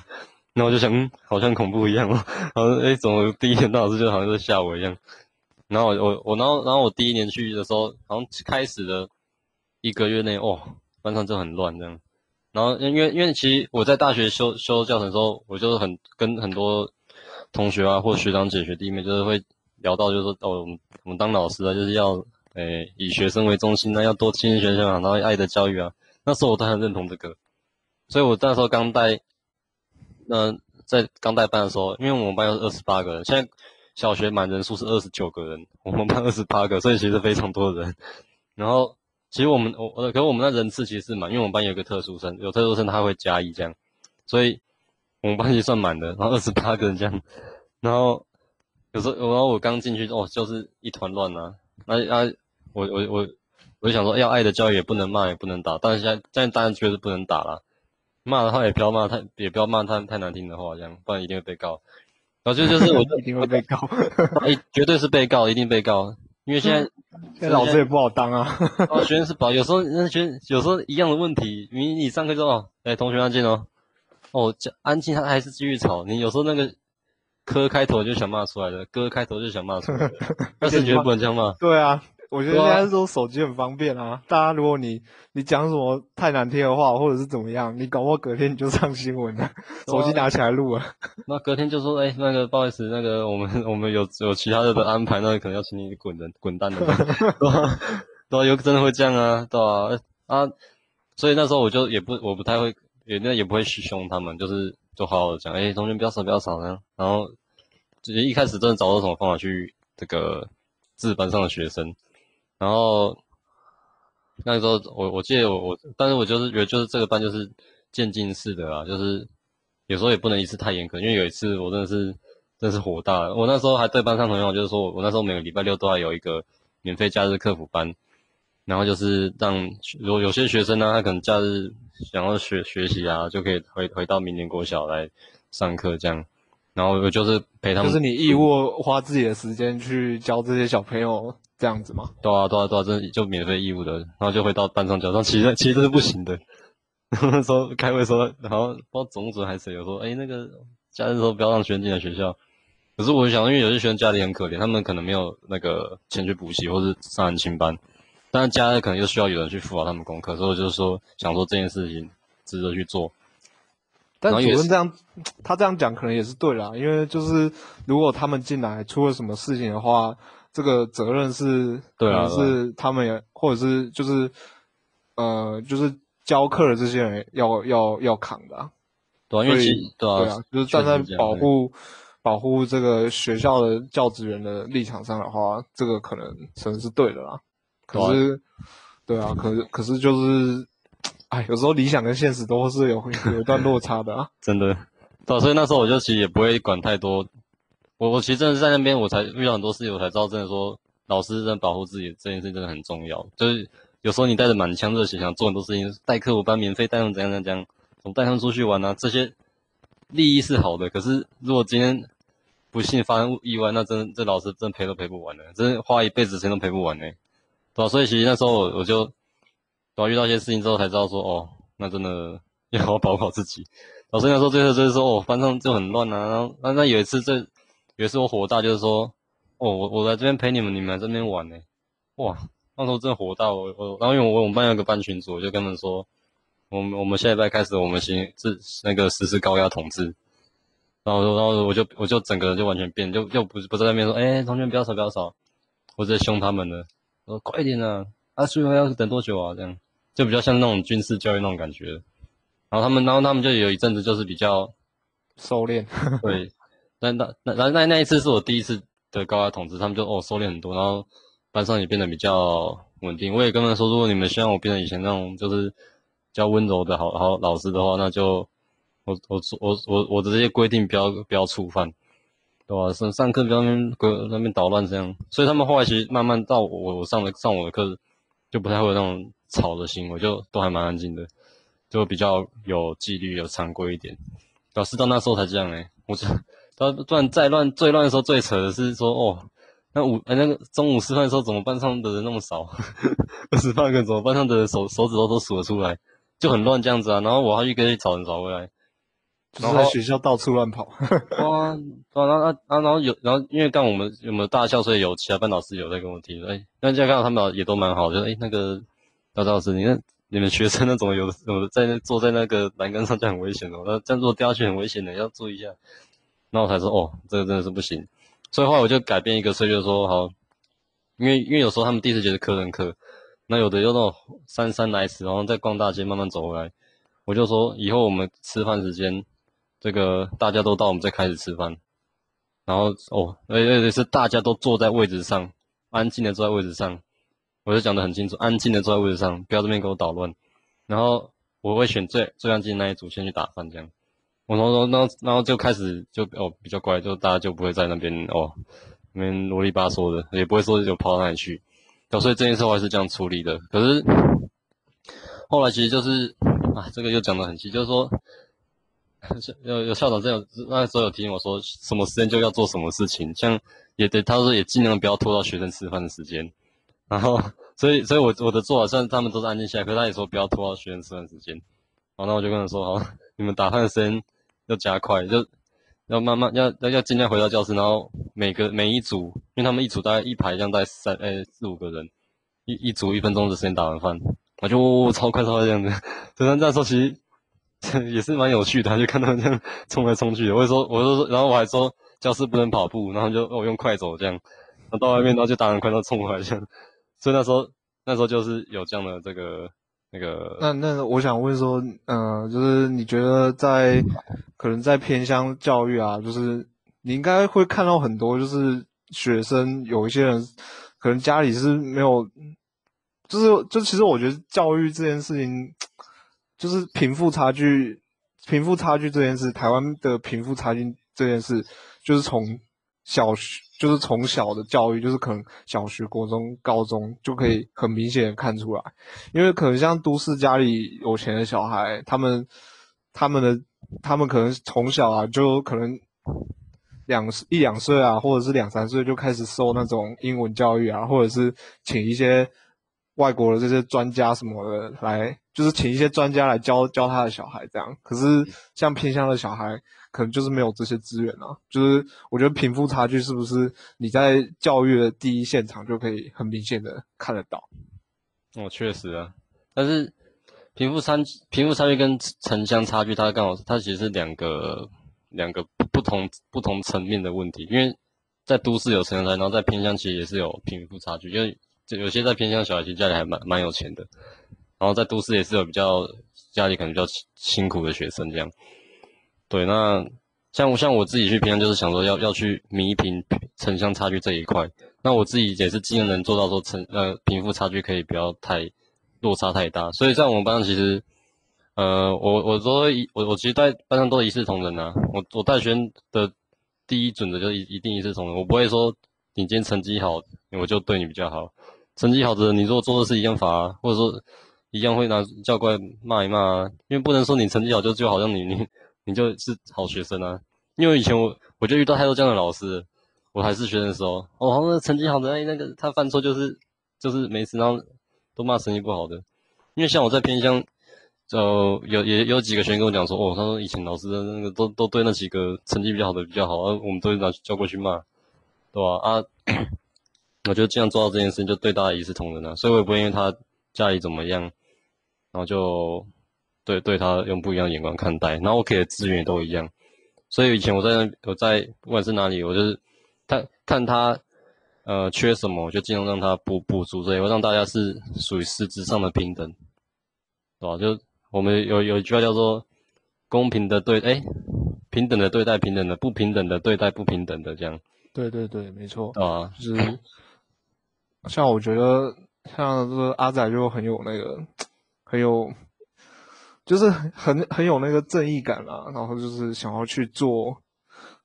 S2: 然后我就想，嗯，好像恐怖一样哦，然后哎，怎么第一天当老师就好像在吓我一样？然后我我然后然后我第一年去的时候，好像开始的一个月内，哦，班上就很乱这样。然后因为因为其实我在大学修修教程的时候，我就很跟很多同学啊或学长姐学弟妹就是会聊到，就是说哦，我们我们当老师啊，就是要诶以学生为中心啊，要多亲近学生啊，然后爱的教育啊。那时候我都很认同这个，所以我那时候刚带，那在刚带班的时候，因为我们班有二十八个人，现在。小学满人数是二十九个人，我们班二十八个，所以其实非常多人。然后其实我们我呃，可是我们那人次其实是满，因为我们班有个特殊生，有特殊生他会加一这样，所以我们班其实算满的。然后二十八个人这样，然后有时候然后我刚进去哦，就是一团乱呐。那那我我我我就想说，要爱的教育也不能骂也不能打，但是现在现在当然确实不能打了，骂的话也不要骂太也不要骂太太难听的话，这样不然一定会被告。然后就就是我 [laughs]
S1: 一定会被告，[laughs]
S2: 哎，绝对是被告，一定被告，因为现在
S1: 现在老师也不好当啊。
S2: 学生是保，有时候那学生有时候一样的问题，你你上课之后，哎，同学安静哦，哦，安静，他还是继续吵。你有时候那个科开头就想骂出来的，歌开头就想骂出来的，但是觉得不能这样骂。
S1: 对啊。我觉得现在说手机很方便啊，大家如果你你讲什么太难听的话，或者是怎么样，你搞不好隔天你就上新闻了，手机拿起来录了。
S2: 那隔天就说，哎，那个不好意思，那个我们我们有有其他的的安排，那可能要请你滚人滚蛋的，[laughs] 对吧？对，有真的会这样啊，对啊？啊，所以那时候我就也不我不太会，也那也不会去凶他们，就是就好好的讲，哎，同学不要吵不要吵呢。然后直接一开始真的找到什么方法去这个治班上的学生。然后那时候我我记得我我，但是我就是觉得就是这个班就是渐进式的啦，就是有时候也不能一次太严格，因为有一次我真的是真是火大了。我那时候还对班上同学，就是说我我那时候每个礼拜六都要有一个免费假日客服班，然后就是让如果有些学生呢，他可能假日想要学学习啊，就可以回回到明年国小来上课这样，然后我就是陪他们，
S1: 就是你义务花自己的时间去教这些小朋友。这样子吗？
S2: 对啊，对啊，对啊，这就免费义务的，然后就会到班上教上，其实其实是不行的。那时候开会说，然后不知道总主还是谁有说，哎，那个假日时候不要让学生进来学校。可是我想，因为有些学生家里很可怜，他们可能没有那个钱去补习或是上安亲班，但是家里可能又需要有人去辅导他们功课，所以我就是说想说这件事情值得去做。
S1: 但主任这样，他这样讲可能也是对啦，因为就是如果他们进来出了什么事情的话。这个责任是，
S2: 对啊，
S1: 是他们也，或者是就是，呃，就是教课的这些人要要要扛的，
S2: 对啊，因为对
S1: 啊，就是站在保护保护这个学校的教职员的立场上的话，这个可能可能是对的啦。可是，对啊，可是可是就是，哎，有时候理想跟现实都是有 [laughs] 有一段落差的啊。
S2: 真的，对，所以那时候我就其实也不会管太多。我我其实真的是在那边，我才遇到很多事情，我才知道真的说，老师真的保护自己这件事真的很重要。就是有时候你带着满腔热血想做很多事情，带课我班免费带他们怎样怎样，总带他们出去玩啊，这些利益是好的。可是如果今天不幸发生意外，那真的这老师真赔都赔不完的，真花一辈子钱都赔不完呢，对吧？所以其实那时候我我就，对吧？遇到一些事情之后才知道说，哦，那真的要好好保护好自己。老师那时候最后就是说，哦，班上就很乱啊，然后那那有一次这。也是我火大，就是说，哦，我我来这边陪你们，你们来这边玩呢，哇，那时候真的火大，我我，然后因为我我们班有个班群组，我就跟他们说，我们我们下礼拜开始，我们行是那个实施高压统治，然后然后我就我就整个人就完全变，就又不不在那边说，哎，同学不要吵不要吵，我直接凶他们了，说快一点啊，啊，所以要等多久啊？这样就比较像那种军事教育那种感觉，然后他们然后他们就有一阵子就是比较
S1: 收敛，
S2: 对。那那那那那那一次是我第一次的高压统治，他们就哦收敛很多，然后班上也变得比较稳定。我也跟他们说，如果你们希望我变成以前那种就是比较温柔的好好老师的话，那就我我我我我的这些规定不要不要触犯，对吧？上上课不要那边那边捣乱这样。所以他们后来其实慢慢到我我上了上我的课，就不太会有那种吵的行为，就都还蛮安静的，就比较有纪律有常规一点。老师到那时候才这样哎，我这。然后乱再乱最乱的时候最扯的是说哦，那午呃那个中午吃饭的时候，怎么班上的人那么少？[laughs] 二十八个，怎么班上的人手手指头都数得出来？就很乱这样子啊。然后我还一个去找人找回来，
S1: 然后在学校到处乱跑。
S2: 哇，然后然后然后有然后因为刚我们有没有大校，所以有其他班老师有在跟我提，哎，那这样刚好他们也都蛮好，就哎那个赵老师，你看你们学生那种有有在那坐在那个栏杆上就很危险哦，那这样做掉下去很危险的，要注意一下。那我才说哦，这个真的是不行。所以后来我就改变一个策略，说好，因为因为有时候他们第一次觉得课人课，那有的又那种姗姗来迟，然后在逛大街慢慢走回来，我就说以后我们吃饭时间，这个大家都到，我们再开始吃饭。然后哦，而且是大家都坐在位置上，安静的坐在位置上，我就讲得很清楚，安静的坐在位置上，不要这边给我捣乱。然后我会选最最安静那一组先去打饭，这样。我然后然后然后就开始就哦比较乖，就大家就不会在那边哦那边啰里吧嗦的，也不会说就跑到那里去。所以这件事我还是这样处理的。可是后来其实就是啊，这个又讲得很细，就是说有有校长这样那时候有提醒我说，什么时间就要做什么事情，像也对他说也尽量不要拖到学生吃饭的时间。然后所以所以我我的做法，虽然他们都是安静下来，可是他也说不要拖到学生吃饭时间。好，那我就跟他说好，你们打饭的时间。要加快，就要慢慢，要要要尽量回到教室，然后每个每一组，因为他们一组大概一排这样，大概三诶四五个人，一一组一分钟的时间打完饭，我就超快超快这样子。虽然这样说其实也是蛮有趣的，就看他们这样冲来冲去的。我说，我就说，然后我还说教室不能跑步，然后就我用快走这样，然后到外面然后就打很快，然后冲回来这样。所以那时候那时候就是有这样的这个。那个，
S1: 那那我想问说，嗯，就是你觉得在可能在偏乡教育啊，就是你应该会看到很多，就是学生有一些人可能家里是没有，就是就其实我觉得教育这件事情，就是贫富差距，贫富差距这件事，台湾的贫富差距这件事，就是从小学。就是从小的教育，就是可能小学、国中、高中就可以很明显的看出来，因为可能像都市家里有钱的小孩，他们他们的他们可能从小啊就可能两一两岁啊，或者是两三岁就开始受那种英文教育啊，或者是请一些外国的这些专家什么的来，就是请一些专家来教教他的小孩这样。可是像偏乡的小孩。可能就是没有这些资源啊，就是我觉得贫富差距是不是你在教育的第一现场就可以很明显的看得到？
S2: 哦，确实啊，但是贫富差贫富差距跟城乡差距，它刚好它其实是两个两个不同不同层面的问题，因为在都市有城乡差，然后在偏乡其实也是有贫富差距，因为有些在偏乡小孩其实家里还蛮蛮有钱的，然后在都市也是有比较家里可能比较辛苦的学生这样。对，那像像我自己去平常就是想说要要去弥平城乡差距这一块，那我自己也是尽量能做到说城呃贫富差距可以不要太落差太大，所以在我们班上其实，呃我我都一我我其实在班上都一视同仁啊，我我带学生的第一准则就一一定一视同仁，我不会说你今天成绩好我就对你比较好，成绩好的人你如果做的是一样罚，或者说一样会拿教官骂一骂啊，因为不能说你成绩好就就好像你你。你就是好学生啊，因为以前我我就遇到太多这样的老师，我还是学生的时候，哦，那成绩好的那那个他犯错就是就是没事，然后都骂成绩不好的，因为像我在偏乡，就有也有几个学生跟我讲说，哦，他说以前老师的那个都都对那几个成绩比较好的比较好，而我们都拿叫过去骂，对吧？啊，[coughs] 我就这样做到这件事情，就对大家一视同仁啊，所以我也不会因为他家里怎么样，然后就。对，对他用不一样的眼光看待，然后我给的资源也都一样，所以以前我在那，我在不管是哪里，我就是他看他呃缺什么，我就尽量让他补补足，所以我让大家是属于实质上的平等，对吧？就我们有有一句话叫做公平的对，哎，平等的对待平等的，不平等的对待不平等的，这样。
S1: 对对对，没错啊，就是像我觉得像这个阿仔就很有那个很有。就是很很有那个正义感啊，然后就是想要去做，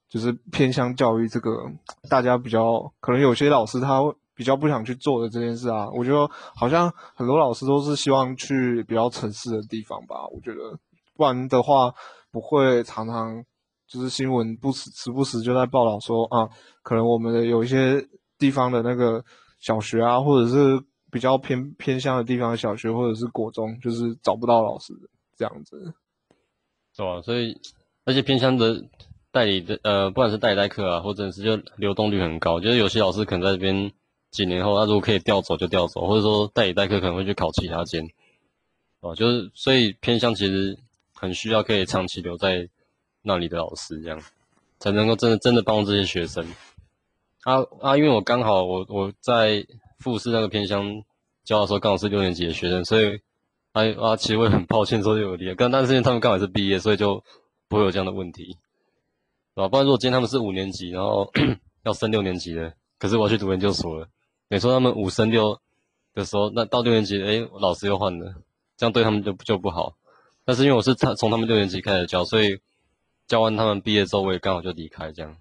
S1: 就是偏向教育这个大家比较可能有些老师他比较不想去做的这件事啊，我觉得好像很多老师都是希望去比较城市的地方吧，我觉得不然的话不会常常就是新闻不时时不时就在报道说啊，可能我们的有一些地方的那个小学啊，或者是比较偏偏向的地方小学，或者是国中，就是找不到老师这样子。
S2: 是吧？所以而且偏乡的代理的呃，不管是代理代课啊，或者是就流动率很高，就是有些老师可能在这边几年后，他如果可以调走就调走，或者说代理代课可能会去考其他间，哦，就是所以偏乡其实很需要可以长期留在那里的老师，这样才能够真的真的帮助这些学生。啊啊，因为我刚好我我在复试那个偏乡教的时候，刚好是六年级的学生，所以。哎啊，其实我也很抱歉说有离，刚但是因为他们刚好是毕业，所以就不会有这样的问题，对吧？不然如果今天他们是五年级，然后 [clears throat] 要升六年级的，可是我要去读研究所了，你说他们五升六的时候，那到六年级，哎，老师又换了，这样对他们就就不好。但是因为我是他从他们六年级开始教，所以教完他们毕业之后，我也刚好就离开这样。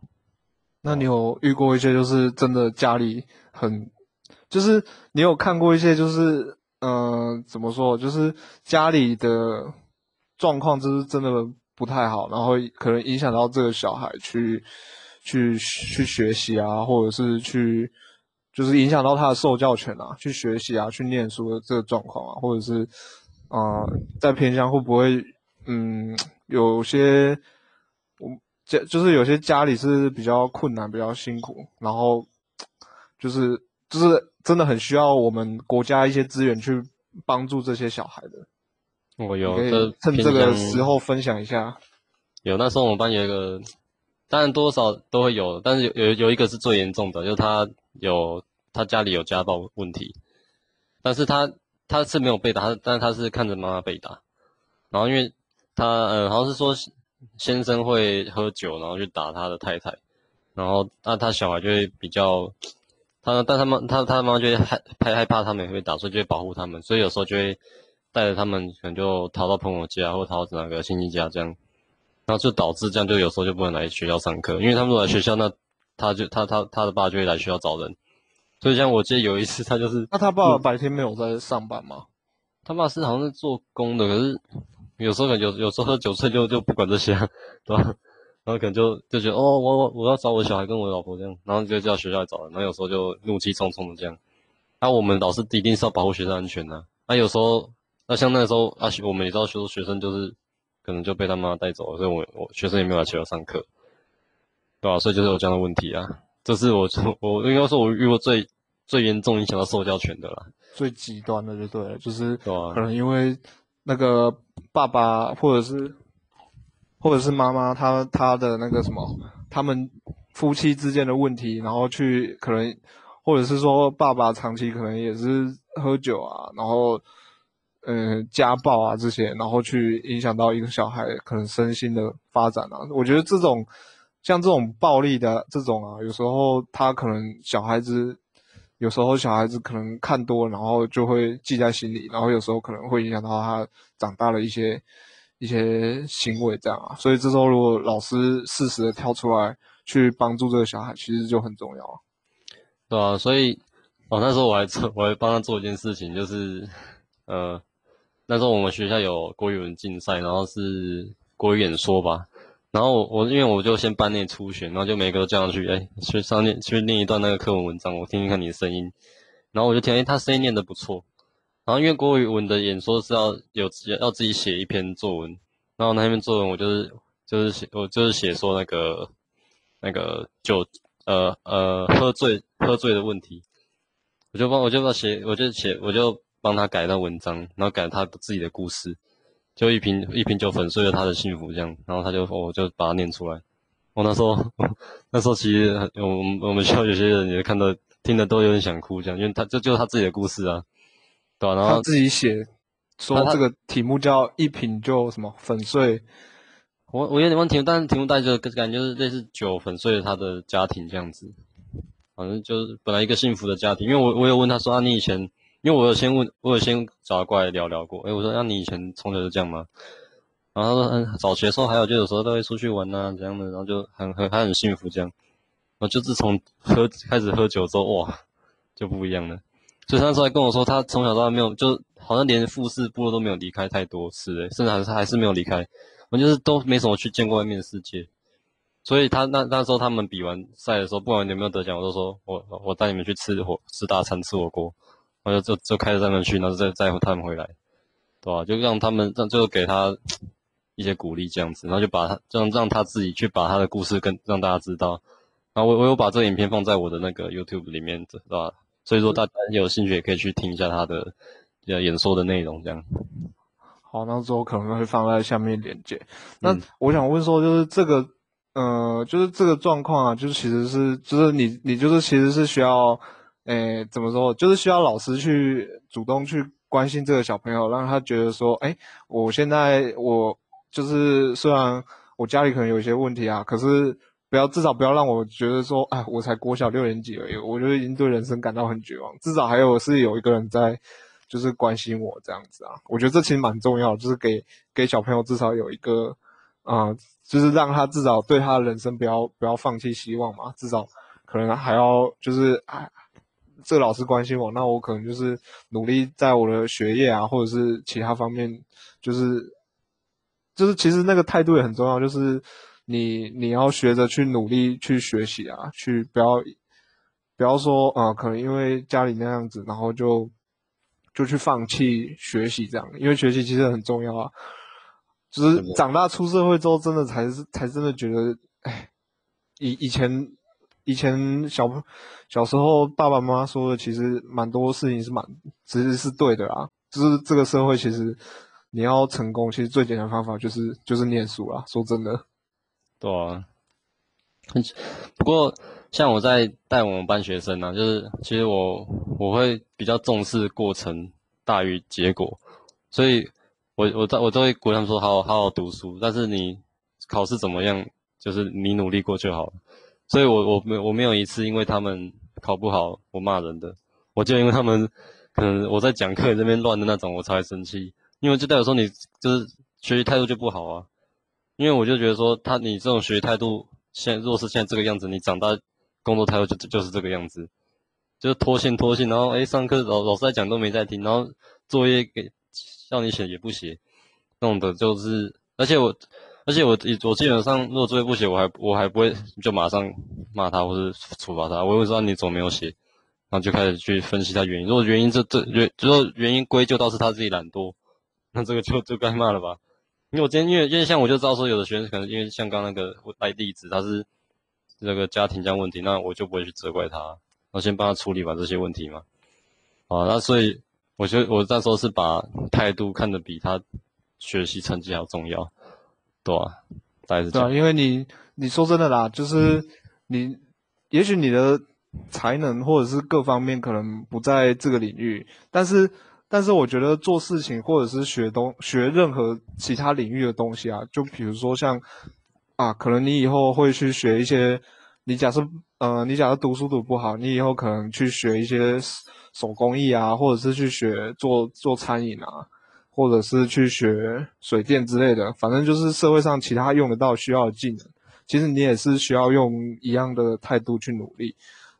S1: 那你有遇过一些就是真的家里很，就是你有看过一些就是。嗯，怎么说？就是家里的状况，就是真的不太好，然后可能影响到这个小孩去去去学习啊，或者是去就是影响到他的受教权啊，去学习啊，去念书的这个状况啊，或者是啊，在偏向会不会嗯，有些我家就是有些家里是比较困难、比较辛苦，然后就 [tsk] 是就是。真的很需要我们国家一些资源去帮助这些小孩的。
S2: 我有，
S1: 趁这个时候分享一下。
S2: 有，那时候我们班有一个，当然多少都会有，但是有有有一个是最严重的，就是他有他家里有家暴问题，但是他他是没有被打，但是他是看着妈妈被打，然后因为他呃好像是说先生会喝酒，然后去打他的太太，然后那他小孩就会比较。他，但他们，他他妈就会害害害怕他们会打，所以就会保护他们，所以有时候就会带着他们，可能就逃到朋友家，或逃到哪个亲戚家这样，然后就导致这样，就有时候就不能来学校上课，因为他们来学校，那他就他他他的爸就会来学校找人，所以像我记得有一次，他就是，
S1: 那他爸爸白天没有在上班吗？
S2: 他爸是好像是做工的，可是有时候有有时候喝酒醉就就不管这些，对吧？然后可能就就觉得哦，我我我要找我小孩跟我老婆这样，然后就叫学校来找人。然后有时候就怒气冲冲的这样。那我们老师一定是要保护学生安全的。那有时候，那像那时候啊，我们也知道，说学生就是可能就被他妈带走了，所以我我学生也没有来学校上课，对吧？所以就是有这样的问题啊。这是我 [laughs] 我应该说我遇过最最严重影响到受教权的啦，
S1: 最极端的就对了，就是可能因为那个爸爸或者是。或者是妈妈，她她的那个什么，他们夫妻之间的问题，然后去可能，或者是说爸爸长期可能也是喝酒啊，然后，嗯，家暴啊这些，然后去影响到一个小孩可能身心的发展啊。我觉得这种像这种暴力的这种啊，有时候他可能小孩子，有时候小孩子可能看多，然后就会记在心里，然后有时候可能会影响到他长大的一些。一些行为这样啊，所以这时候如果老师适时的跳出来去帮助这个小孩，其实就很重要，
S2: 对啊，所以哦那时候我还做，我还帮他做一件事情，就是呃那时候我们学校有国语文竞赛，然后是国语演说吧，然后我我因为我就先班内初选，然后就每个都叫上去，哎去上念去念一段那个课文文章，我听听看你的声音，然后我就听，哎他声音念得不错。然后因为国语文的演说是要有要自己写一篇作文，然后那篇作文我就是就是写我就是写说那个那个酒呃呃喝醉喝醉的问题，我就帮我就帮写我就写我就帮他改那文章，然后改他自己的故事，就一瓶一瓶酒粉碎了他的幸福这样，然后他就我就把它念出来。我那时候 [laughs] 那时候其实我们我们学校有些人也看到听的都有点想哭这样，因为他这就是他自己的故事啊。对，然后
S1: 自己写，说这个题目叫一瓶就什么粉碎，
S2: 我我有点问题，但是题目大就感觉就是类似酒粉碎了他的家庭这样子，反正就是本来一个幸福的家庭，因为我我有问他说啊，你以前，因为我有先问，我有先找他过来聊聊过，哎，我说那你以前从小就这样吗？然后他说嗯，早学的时候还有就有时候都会出去玩呐怎样的，然后就很很还很幸福这样，然后就自从喝开始喝酒之后哇，就不一样了。所以他那时候还跟我说，他从小到大没有，就好像连复试部落都没有离开太多次，诶，甚至还是还是没有离开，我就是都没什么去见过外面的世界。所以他那那时候他们比完赛的时候，不管有没有得奖，我都说我我带你们去吃火吃大餐吃火锅，然后就就开着他们去，然后再再他们回来，对吧？就让他们让就给他一些鼓励这样子，然后就把他让让他自己去把他的故事跟让大家知道。然后我我有把这个影片放在我的那个 YouTube 里面，对吧？所以说大家有兴趣也可以去听一下他的呃演说的内容，这样。
S1: 好，那之后可能会放在下面链接。那我想问说，就是这个。呃，就是这个状况啊，就是其实是，就是你你就是其实是需要，诶，怎么说，就是需要老师去主动去关心这个小朋友，让他觉得说，哎，我现在我就是虽然我家里可能有一些问题啊，可是不要至少不要让我觉得说，哎，我才国小六年级而已，我觉得已经对人生感到很绝望。至少还有是有一个人在，就是关心我这样子啊，我觉得这其实蛮重要，就是给给小朋友至少有一个。啊，就是让他至少对他的人生不要不要放弃希望嘛，至少可能还要就是啊，这个老师关心我，那我可能就是努力在我的学业啊，或者是其他方面，就是就是其实那个态度也很重要，就是你你要学着去努力去学习啊，去不要不要说啊，可能因为家里那样子，然后就就去放弃学习这样，因为学习其实很重要啊。就是长大出社会之后，真的才是才真的觉得，哎，以以前以前小小时候爸爸妈妈说的，其实蛮多事情是蛮其实是对的啦。就是这个社会其实你要成功，其实最简单方法就是就是念书啦。说真的，
S2: 对啊。不过像我在带我们班学生呢，就是其实我我会比较重视过程大于结果，所以。我我在我都会鼓励他们说好好好读书，但是你考试怎么样，就是你努力过就好了。所以，我我没我没有一次因为他们考不好我骂人的，我就因为他们可能我在讲课这边乱的那种，我才会生气。因为就代表说你就是学习态度就不好啊。因为我就觉得说他你这种学习态度，现若是现在这个样子，你长大工作态度就就是这个样子，就是拖线拖线，然后诶上课老老师在讲都没在听，然后作业给。叫你写也不写，弄的就是，而且我，而且我我基本上如果作业不写，我还我还不会就马上骂他或者处罚他，我会知道你怎么没有写，然后就开始去分析他原因。如果原因这这原，如果原因归咎到是他自己懒惰，那这个就就该骂了吧？因为我今天因为因为像我就知道说有的学生可能因为像刚那个带例子，他是这个家庭这样问题，那我就不会去责怪他，我先帮他处理完这些问题嘛。啊，那所以。我觉得我那时候是把态度看得比他学习成绩还要重要，对啊，大概是这样。
S1: 对啊，因为你你说真的啦，就是你也许你的才能或者是各方面可能不在这个领域，但是但是我觉得做事情或者是学东学任何其他领域的东西啊，就比如说像啊，可能你以后会去学一些，你假设呃，你假设读书读不好，你以后可能去学一些。手工艺啊，或者是去学做做餐饮啊，或者是去学水电之类的，反正就是社会上其他用得到需要的技能，其实你也是需要用一样的态度去努力。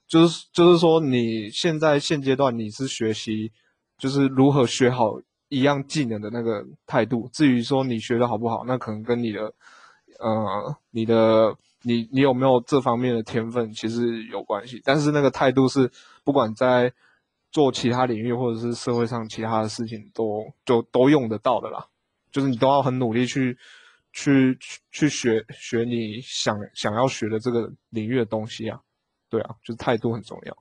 S1: 就是就是说，你现在现阶段你是学习，就是如何学好一样技能的那个态度。至于说你学的好不好，那可能跟你的呃你的你你有没有这方面的天分其实有关系。但是那个态度是不管在做其他领域或者是社会上其他的事情，都就都用得到的啦。就是你都要很努力去去去学学你想想要学的这个领域的东西啊。对啊，就是态度很重要。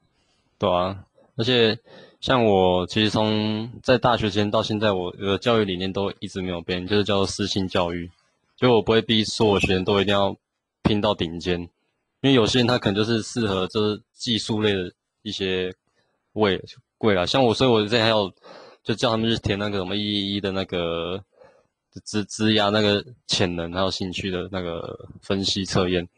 S2: 对啊，而且像我其实从在大学间到现在，我的教育理念都一直没有变，就是叫做私信教育。就我不会逼所有学生都一定要拼到顶尖，因为有些人他可能就是适合就是技术类的一些位。贵啊，像我，所以我之前还有就叫他们去填那个什么一一一的那个资资压那个潜能还有兴趣的那个分析测验，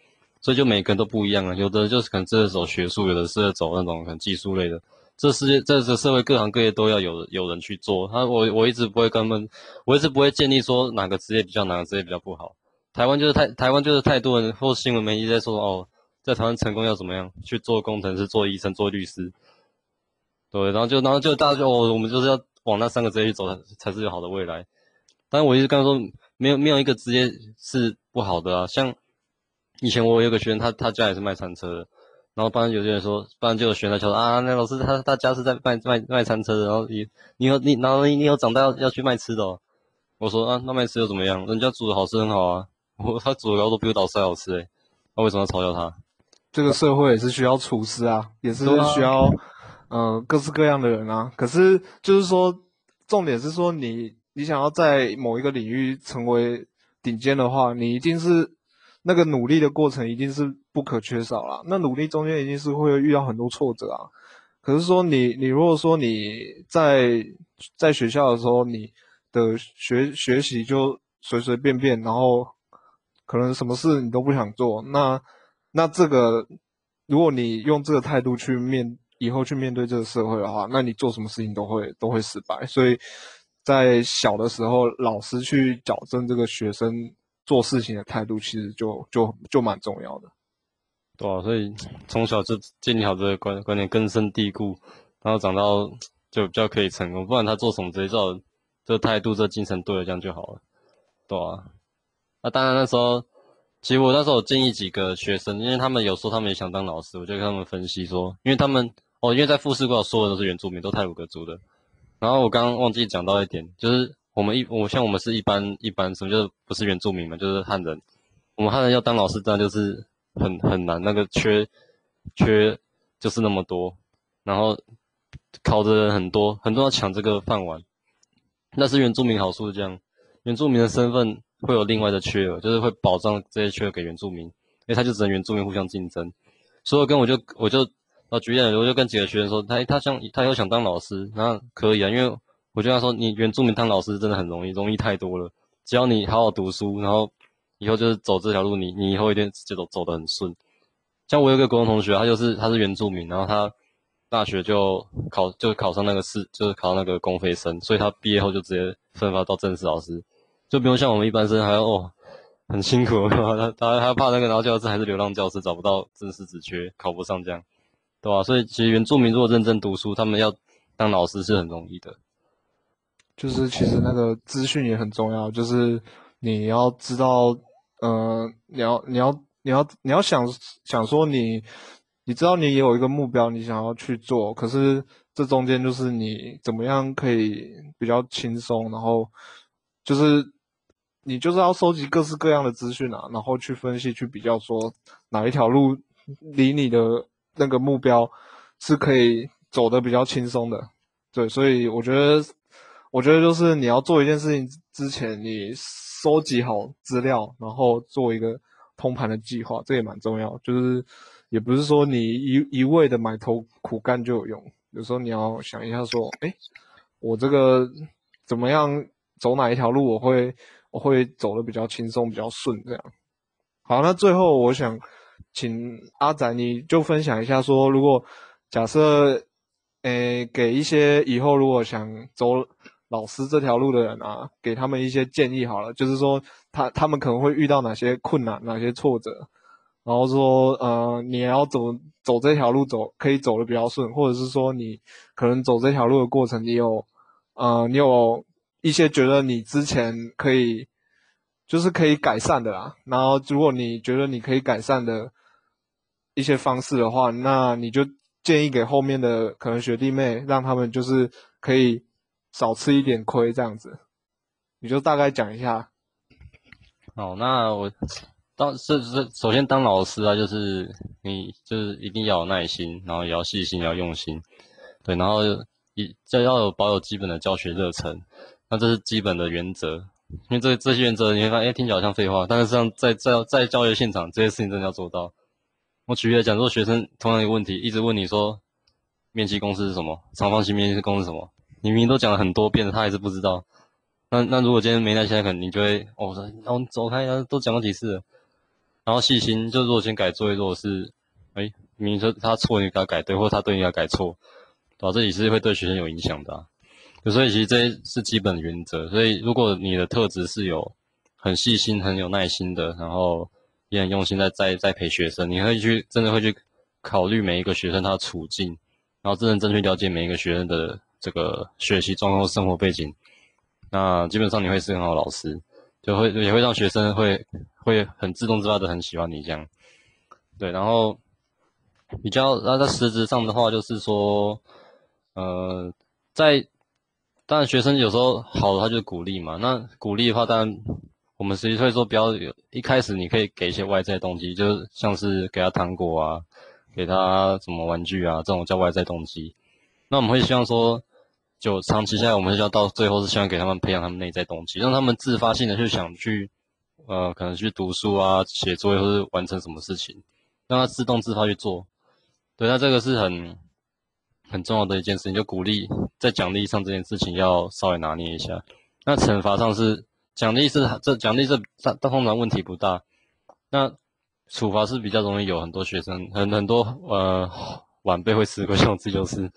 S2: 所以就每个人都不一样啊，有的就是可能适合走学术，有的适合走那种很技术类的。这世界这个社会各行各业都要有有人去做。他我我一直不会跟他们，我一直不会建立说哪个职业比较哪个职业比较不好。台湾就是太台湾就是太多人或新闻媒体在说哦，在台湾成功要怎么样去做工程师、做医生、做律师。对，然后就，然后就大家就，哦，我们就是要往那三个职业去走，才才是有好的未来。但我一直跟他说，没有没有一个职业是不好的啊。像以前我有个学生，他他家也是卖餐车的，然后班上有些人说，班上就有学生说啊，那老师他他家是在卖卖卖餐车的，然后你你有你然后你你有长大要要去卖吃的，哦，我说啊，那卖吃又怎么样？人家煮的好吃很好啊，我他煮的糕都比我导师还好吃诶，那为什么要嘲笑他？
S1: 这个社会也是需要厨师啊，也是需要嗯各式各样的人啊。可是就是说，重点是说你你想要在某一个领域成为顶尖的话，你一定是。那个努力的过程一定是不可缺少啦。那努力中间一定是会遇到很多挫折啊。可是说你你如果说你在在学校的时候，你的学学习就随随便便，然后可能什么事你都不想做，那那这个如果你用这个态度去面以后去面对这个社会的话，那你做什么事情都会都会失败。所以在小的时候，老师去矫正这个学生。做事情的态度其实就就就蛮重要的，
S2: 对啊，所以从小就建立好这个观观念，根深蒂固，然后长到就比较可以成功。不然他做什么，直接照这态度、这精神对了，这样就好了，对啊。那当然那时候，其实我那时候我建议几个学生，因为他们有时候他们也想当老师，我就跟他们分析说，因为他们哦，因为在复试过所有都是原住民，都泰鲁格族的。然后我刚刚忘记讲到一点，就是。我们一我像我们是一般一般什么就不是原住民嘛，就是汉人。我们汉人要当老师，当然就是很很难，那个缺缺就是那么多，然后考的人很多，很多要抢这个饭碗。那是原住民好处是这样，原住民的身份会有另外的缺额，就是会保障这些缺额给原住民，因为他就只能原住民互相竞争。所以我跟我就我就啊举例，我就跟几个学生说，他他想他又想当老师，那可以啊，因为。我就他说，你原住民当老师真的很容易，容易太多了。只要你好好读书，然后以后就是走这条路，你你以后一定就走走得很顺。像我有个国中同学，他就是他是原住民，然后他大学就考就考上那个试，就是考那个公费生，所以他毕业后就直接分发到正式老师，就不用像我们一般生还要哦很辛苦，[laughs] 他他他怕那个然后教师还是流浪教师找不到正式职缺，考不上这样，对吧？所以其实原住民如果认真读书，他们要当老师是很容易的。
S1: 就是其实那个资讯也很重要，就是你要知道，嗯，你要你要你要你要想想说你，你知道你也有一个目标，你想要去做，可是这中间就是你怎么样可以比较轻松，然后就是你就是要收集各式各样的资讯啊，然后去分析去比较说哪一条路离你的那个目标是可以走的比较轻松的，对，所以我觉得。我觉得就是你要做一件事情之前，你收集好资料，然后做一个通盘的计划，这也蛮重要。就是也不是说你一一味的埋头苦干就有用，有时候你要想一下说，哎，我这个怎么样走哪一条路，我会我会走的比较轻松、比较顺这样。好，那最后我想请阿仔，你就分享一下说，如果假设，诶，给一些以后如果想走。老师这条路的人啊，给他们一些建议好了，就是说他他们可能会遇到哪些困难、哪些挫折，然后说呃，你要走走这条路走可以走的比较顺，或者是说你可能走这条路的过程，你有呃你有一些觉得你之前可以就是可以改善的啦，然后如果你觉得你可以改善的一些方式的话，那你就建议给后面的可能学弟妹，让他们就是可以。少吃一点亏，这样子，你就大概讲一下。
S2: 好，那我当是是首先当老师啊，就是你就是一定要有耐心，然后也要细心，要用心，对，然后一就要有保有基本的教学热忱，那这是基本的原则。因为这这些原则你会发现，哎，听起来好像废话，但是像在在在教学现场，这些事情真的要做到。我举例来讲，如果学生同样一个问题，一直问你说，面积公式是什么？长方形面积公式是什么？你明明都讲了很多遍了，他还是不知道。那那如果今天没耐心，可能你就会哦，然后走开，都讲过几次了。然后细心，就如果先改作业，如果是哎，明明说他错，你给他改对，或者他对你给他改错，对吧？这也是会对学生有影响的。所以其实这是基本原则。所以如果你的特质是有很细心、很有耐心的，然后也很用心在在在陪学生，你会去真的会去考虑每一个学生他的处境，然后真正正确了解每一个学生的。这个学习状况、生活背景，那基本上你会是很好老师。就会也会让学生会会很自动自发的很喜欢你这样。对，然后比较那在实质上的话，就是说，呃，在当然学生有时候好的话就是鼓励嘛。那鼓励的话，当然我们实际会说比较有一开始你可以给一些外在动机，就是像是给他糖果啊，给他什么玩具啊，这种叫外在动机。那我们会希望说，就长期下来，我们是要到最后是希望给他们培养他们内在动机，让他们自发性的去想去，呃，可能去读书啊、写作业或者完成什么事情。让他自动自发去做，对，那这个是很很重要的一件事情，就鼓励在奖励上这件事情要稍微拿捏一下。那惩罚上是奖励是这奖励这大通常问题不大，那处罚是比较容易有很多学生很很多呃晚辈会吃亏，像我自己就是，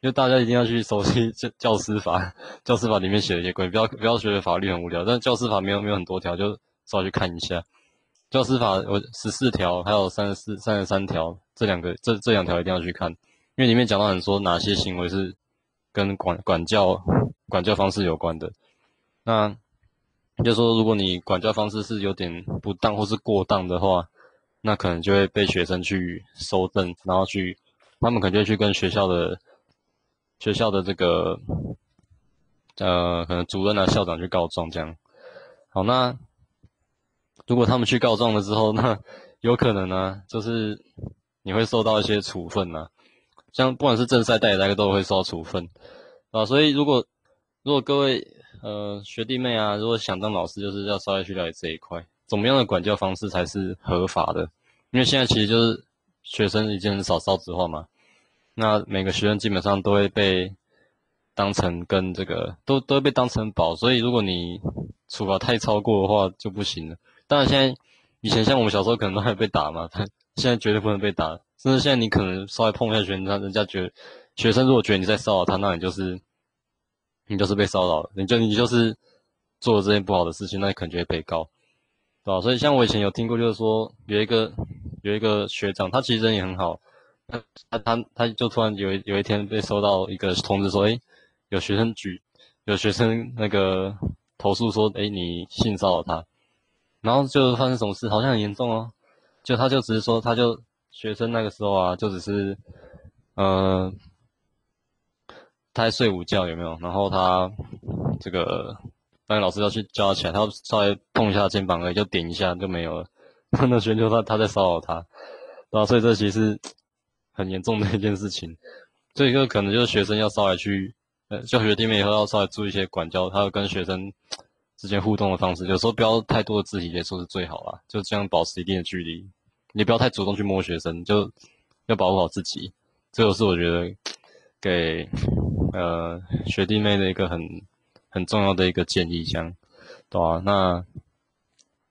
S2: 就大家一定要去熟悉 [laughs] 教教师法，[laughs] 教师法里面写的一些规，不要不要觉得法律很无聊，但教师法没有没有很多条，就稍微去看一下。教师法有十四条，还有三十四、三十三条，这两个这这两条一定要去看，因为里面讲到很说哪些行为是跟管管教管教方式有关的。那就说如果你管教方式是有点不当或是过当的话，那可能就会被学生去收证，然后去他们可能就会去跟学校的学校的这个呃可能主任啊校长去告状这样。好，那。如果他们去告状了之后，那 [laughs] 有可能呢，就是你会受到一些处分呢。像不管是正赛、代赛，都会受到处分啊。所以如果如果各位呃学弟妹啊，如果想当老师，就是要稍微去了解这一块，怎么样的管教方式才是合法的？因为现在其实就是学生已经很少少子化嘛，那每个学生基本上都会被当成跟这个都都会被当成宝，所以如果你处罚太超过的话就不行了。当然，现在以前像我们小时候可能都还被打嘛，他现在绝对不能被打。甚至现在你可能稍微碰一下学生，人家觉学生如果觉得你在骚扰他，那你就是你就是被骚扰了，你就你就是做了这件不好的事情，那你可能就会被告，对吧？所以像我以前有听过，就是说有一个有一个学长，他其实人也很好，他他他就突然有有一天被收到一个通知说，哎，有学生举有学生那个投诉说，哎，你性骚扰他。然后就发生什么事，好像很严重哦。就他就只是说，他就学生那个时候啊，就只是，呃，他在睡午觉有没有？然后他这个班老师要去叫他起来，他稍微碰一下肩膀而已，就点一下就没有了。[laughs] 那学生就他他在骚扰他，然后所以这其实很严重的一件事情。这一个可能就是学生要稍微去，呃，教学弟妹以后要稍微注意一些管教，他要跟学生。之间互动的方式，有时候不要太多的肢体接触是最好啦，就这样保持一定的距离。你不要太主动去摸学生，就要保护好自己。这个是我觉得给呃学弟妹的一个很很重要的一个建议，这样对吧？那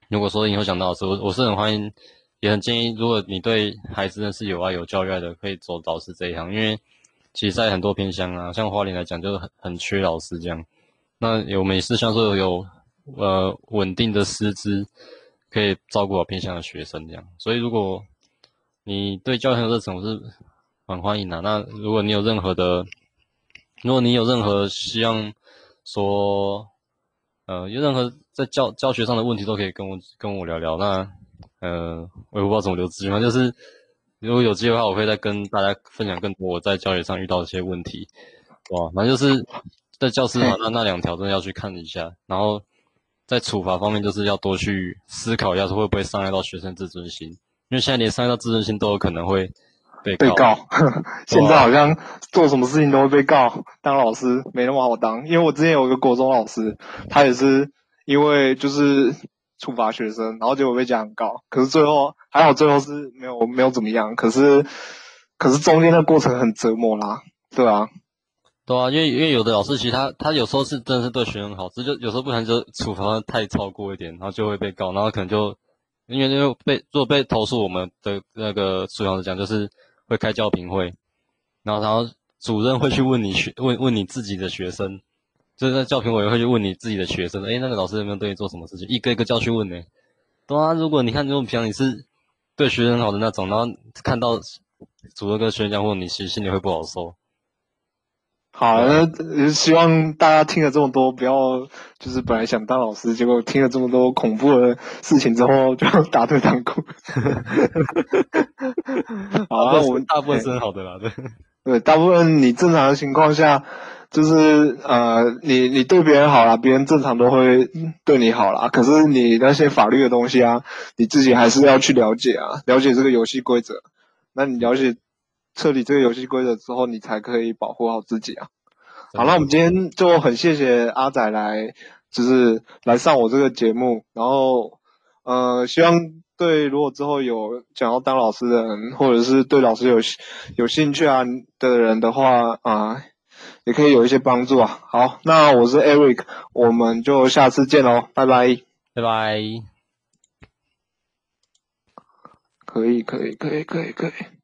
S2: 如果说以后想到老师，我我是很欢迎，也很建议，如果你对孩子真的是有爱有教育爱的，可以走导师这一行，因为其实在很多偏乡啊，像花莲来讲，就是很很缺老师这样。那有美式像说有。呃，稳定的师资可以照顾好偏向的学生，这样。所以，如果你对教育的热忱，我是很欢迎的。那如果你有任何的，如果你有任何希望说，呃，有任何在教教学上的问题，都可以跟我跟我聊聊。那，呃，我也不知道怎么留资讯嘛，就是如果有机会的话，我会再跟大家分享更多我在教学上遇到一些问题，哇，反正就是在教师嘛，[laughs] 那那两条真的要去看一下，然后。在处罚方面，就是要多去思考一下，说会不会伤害到学生自尊心，因为现在连伤害到自尊心都有可能会被
S1: 被告。[laughs] 现在好像做什么事情都会被告，当老师没那么好当。因为我之前有一个国中老师，他也是因为就是处罚学生，然后结果被家长告，可是最后还好，最后是没有没有怎么样。可是可是中间的过程很折磨啦，对啊。
S2: 对啊，因为因为有的老师其实他他有时候是真的是对学生好，只就有时候不能就处罚太超过一点，然后就会被告，然后可能就因为因为被如果被投诉，我们的那个处长是讲就是会开教评会，然后然后主任会去问你学问问你自己的学生，就是在教评委会去问你自己的学生，哎，那个老师有没有对你做什么事情，一个一个叫去问呢？对啊，如果你看这种平常你是对学生好的那种，然后看到主任跟学生讲，或你其实心里会不好受。
S1: 好，那希望大家听了这么多，不要就是本来想当老师，结果听了这么多恐怖的事情之后就 [laughs] 打退堂鼓。[laughs]
S2: 好，我们大部分是很好的啦，对。
S1: 对，大部分你正常的情况下，就是呃，你你对别人好了，别人正常都会对你好啦。可是你那些法律的东西啊，你自己还是要去了解啊，了解这个游戏规则。那你了解彻底这个游戏规则之后，你才可以保护好自己啊。好，那我们今天就很谢谢阿仔来，就是来上我这个节目，然后呃，希望。对，如果之后有想要当老师的人，或者是对老师有有兴趣啊的人的话啊，也可以有一些帮助啊。好，那我是 Eric，我们就下次见喽，拜拜，
S2: 拜拜。
S1: 可以，可以，可以，可以，可以。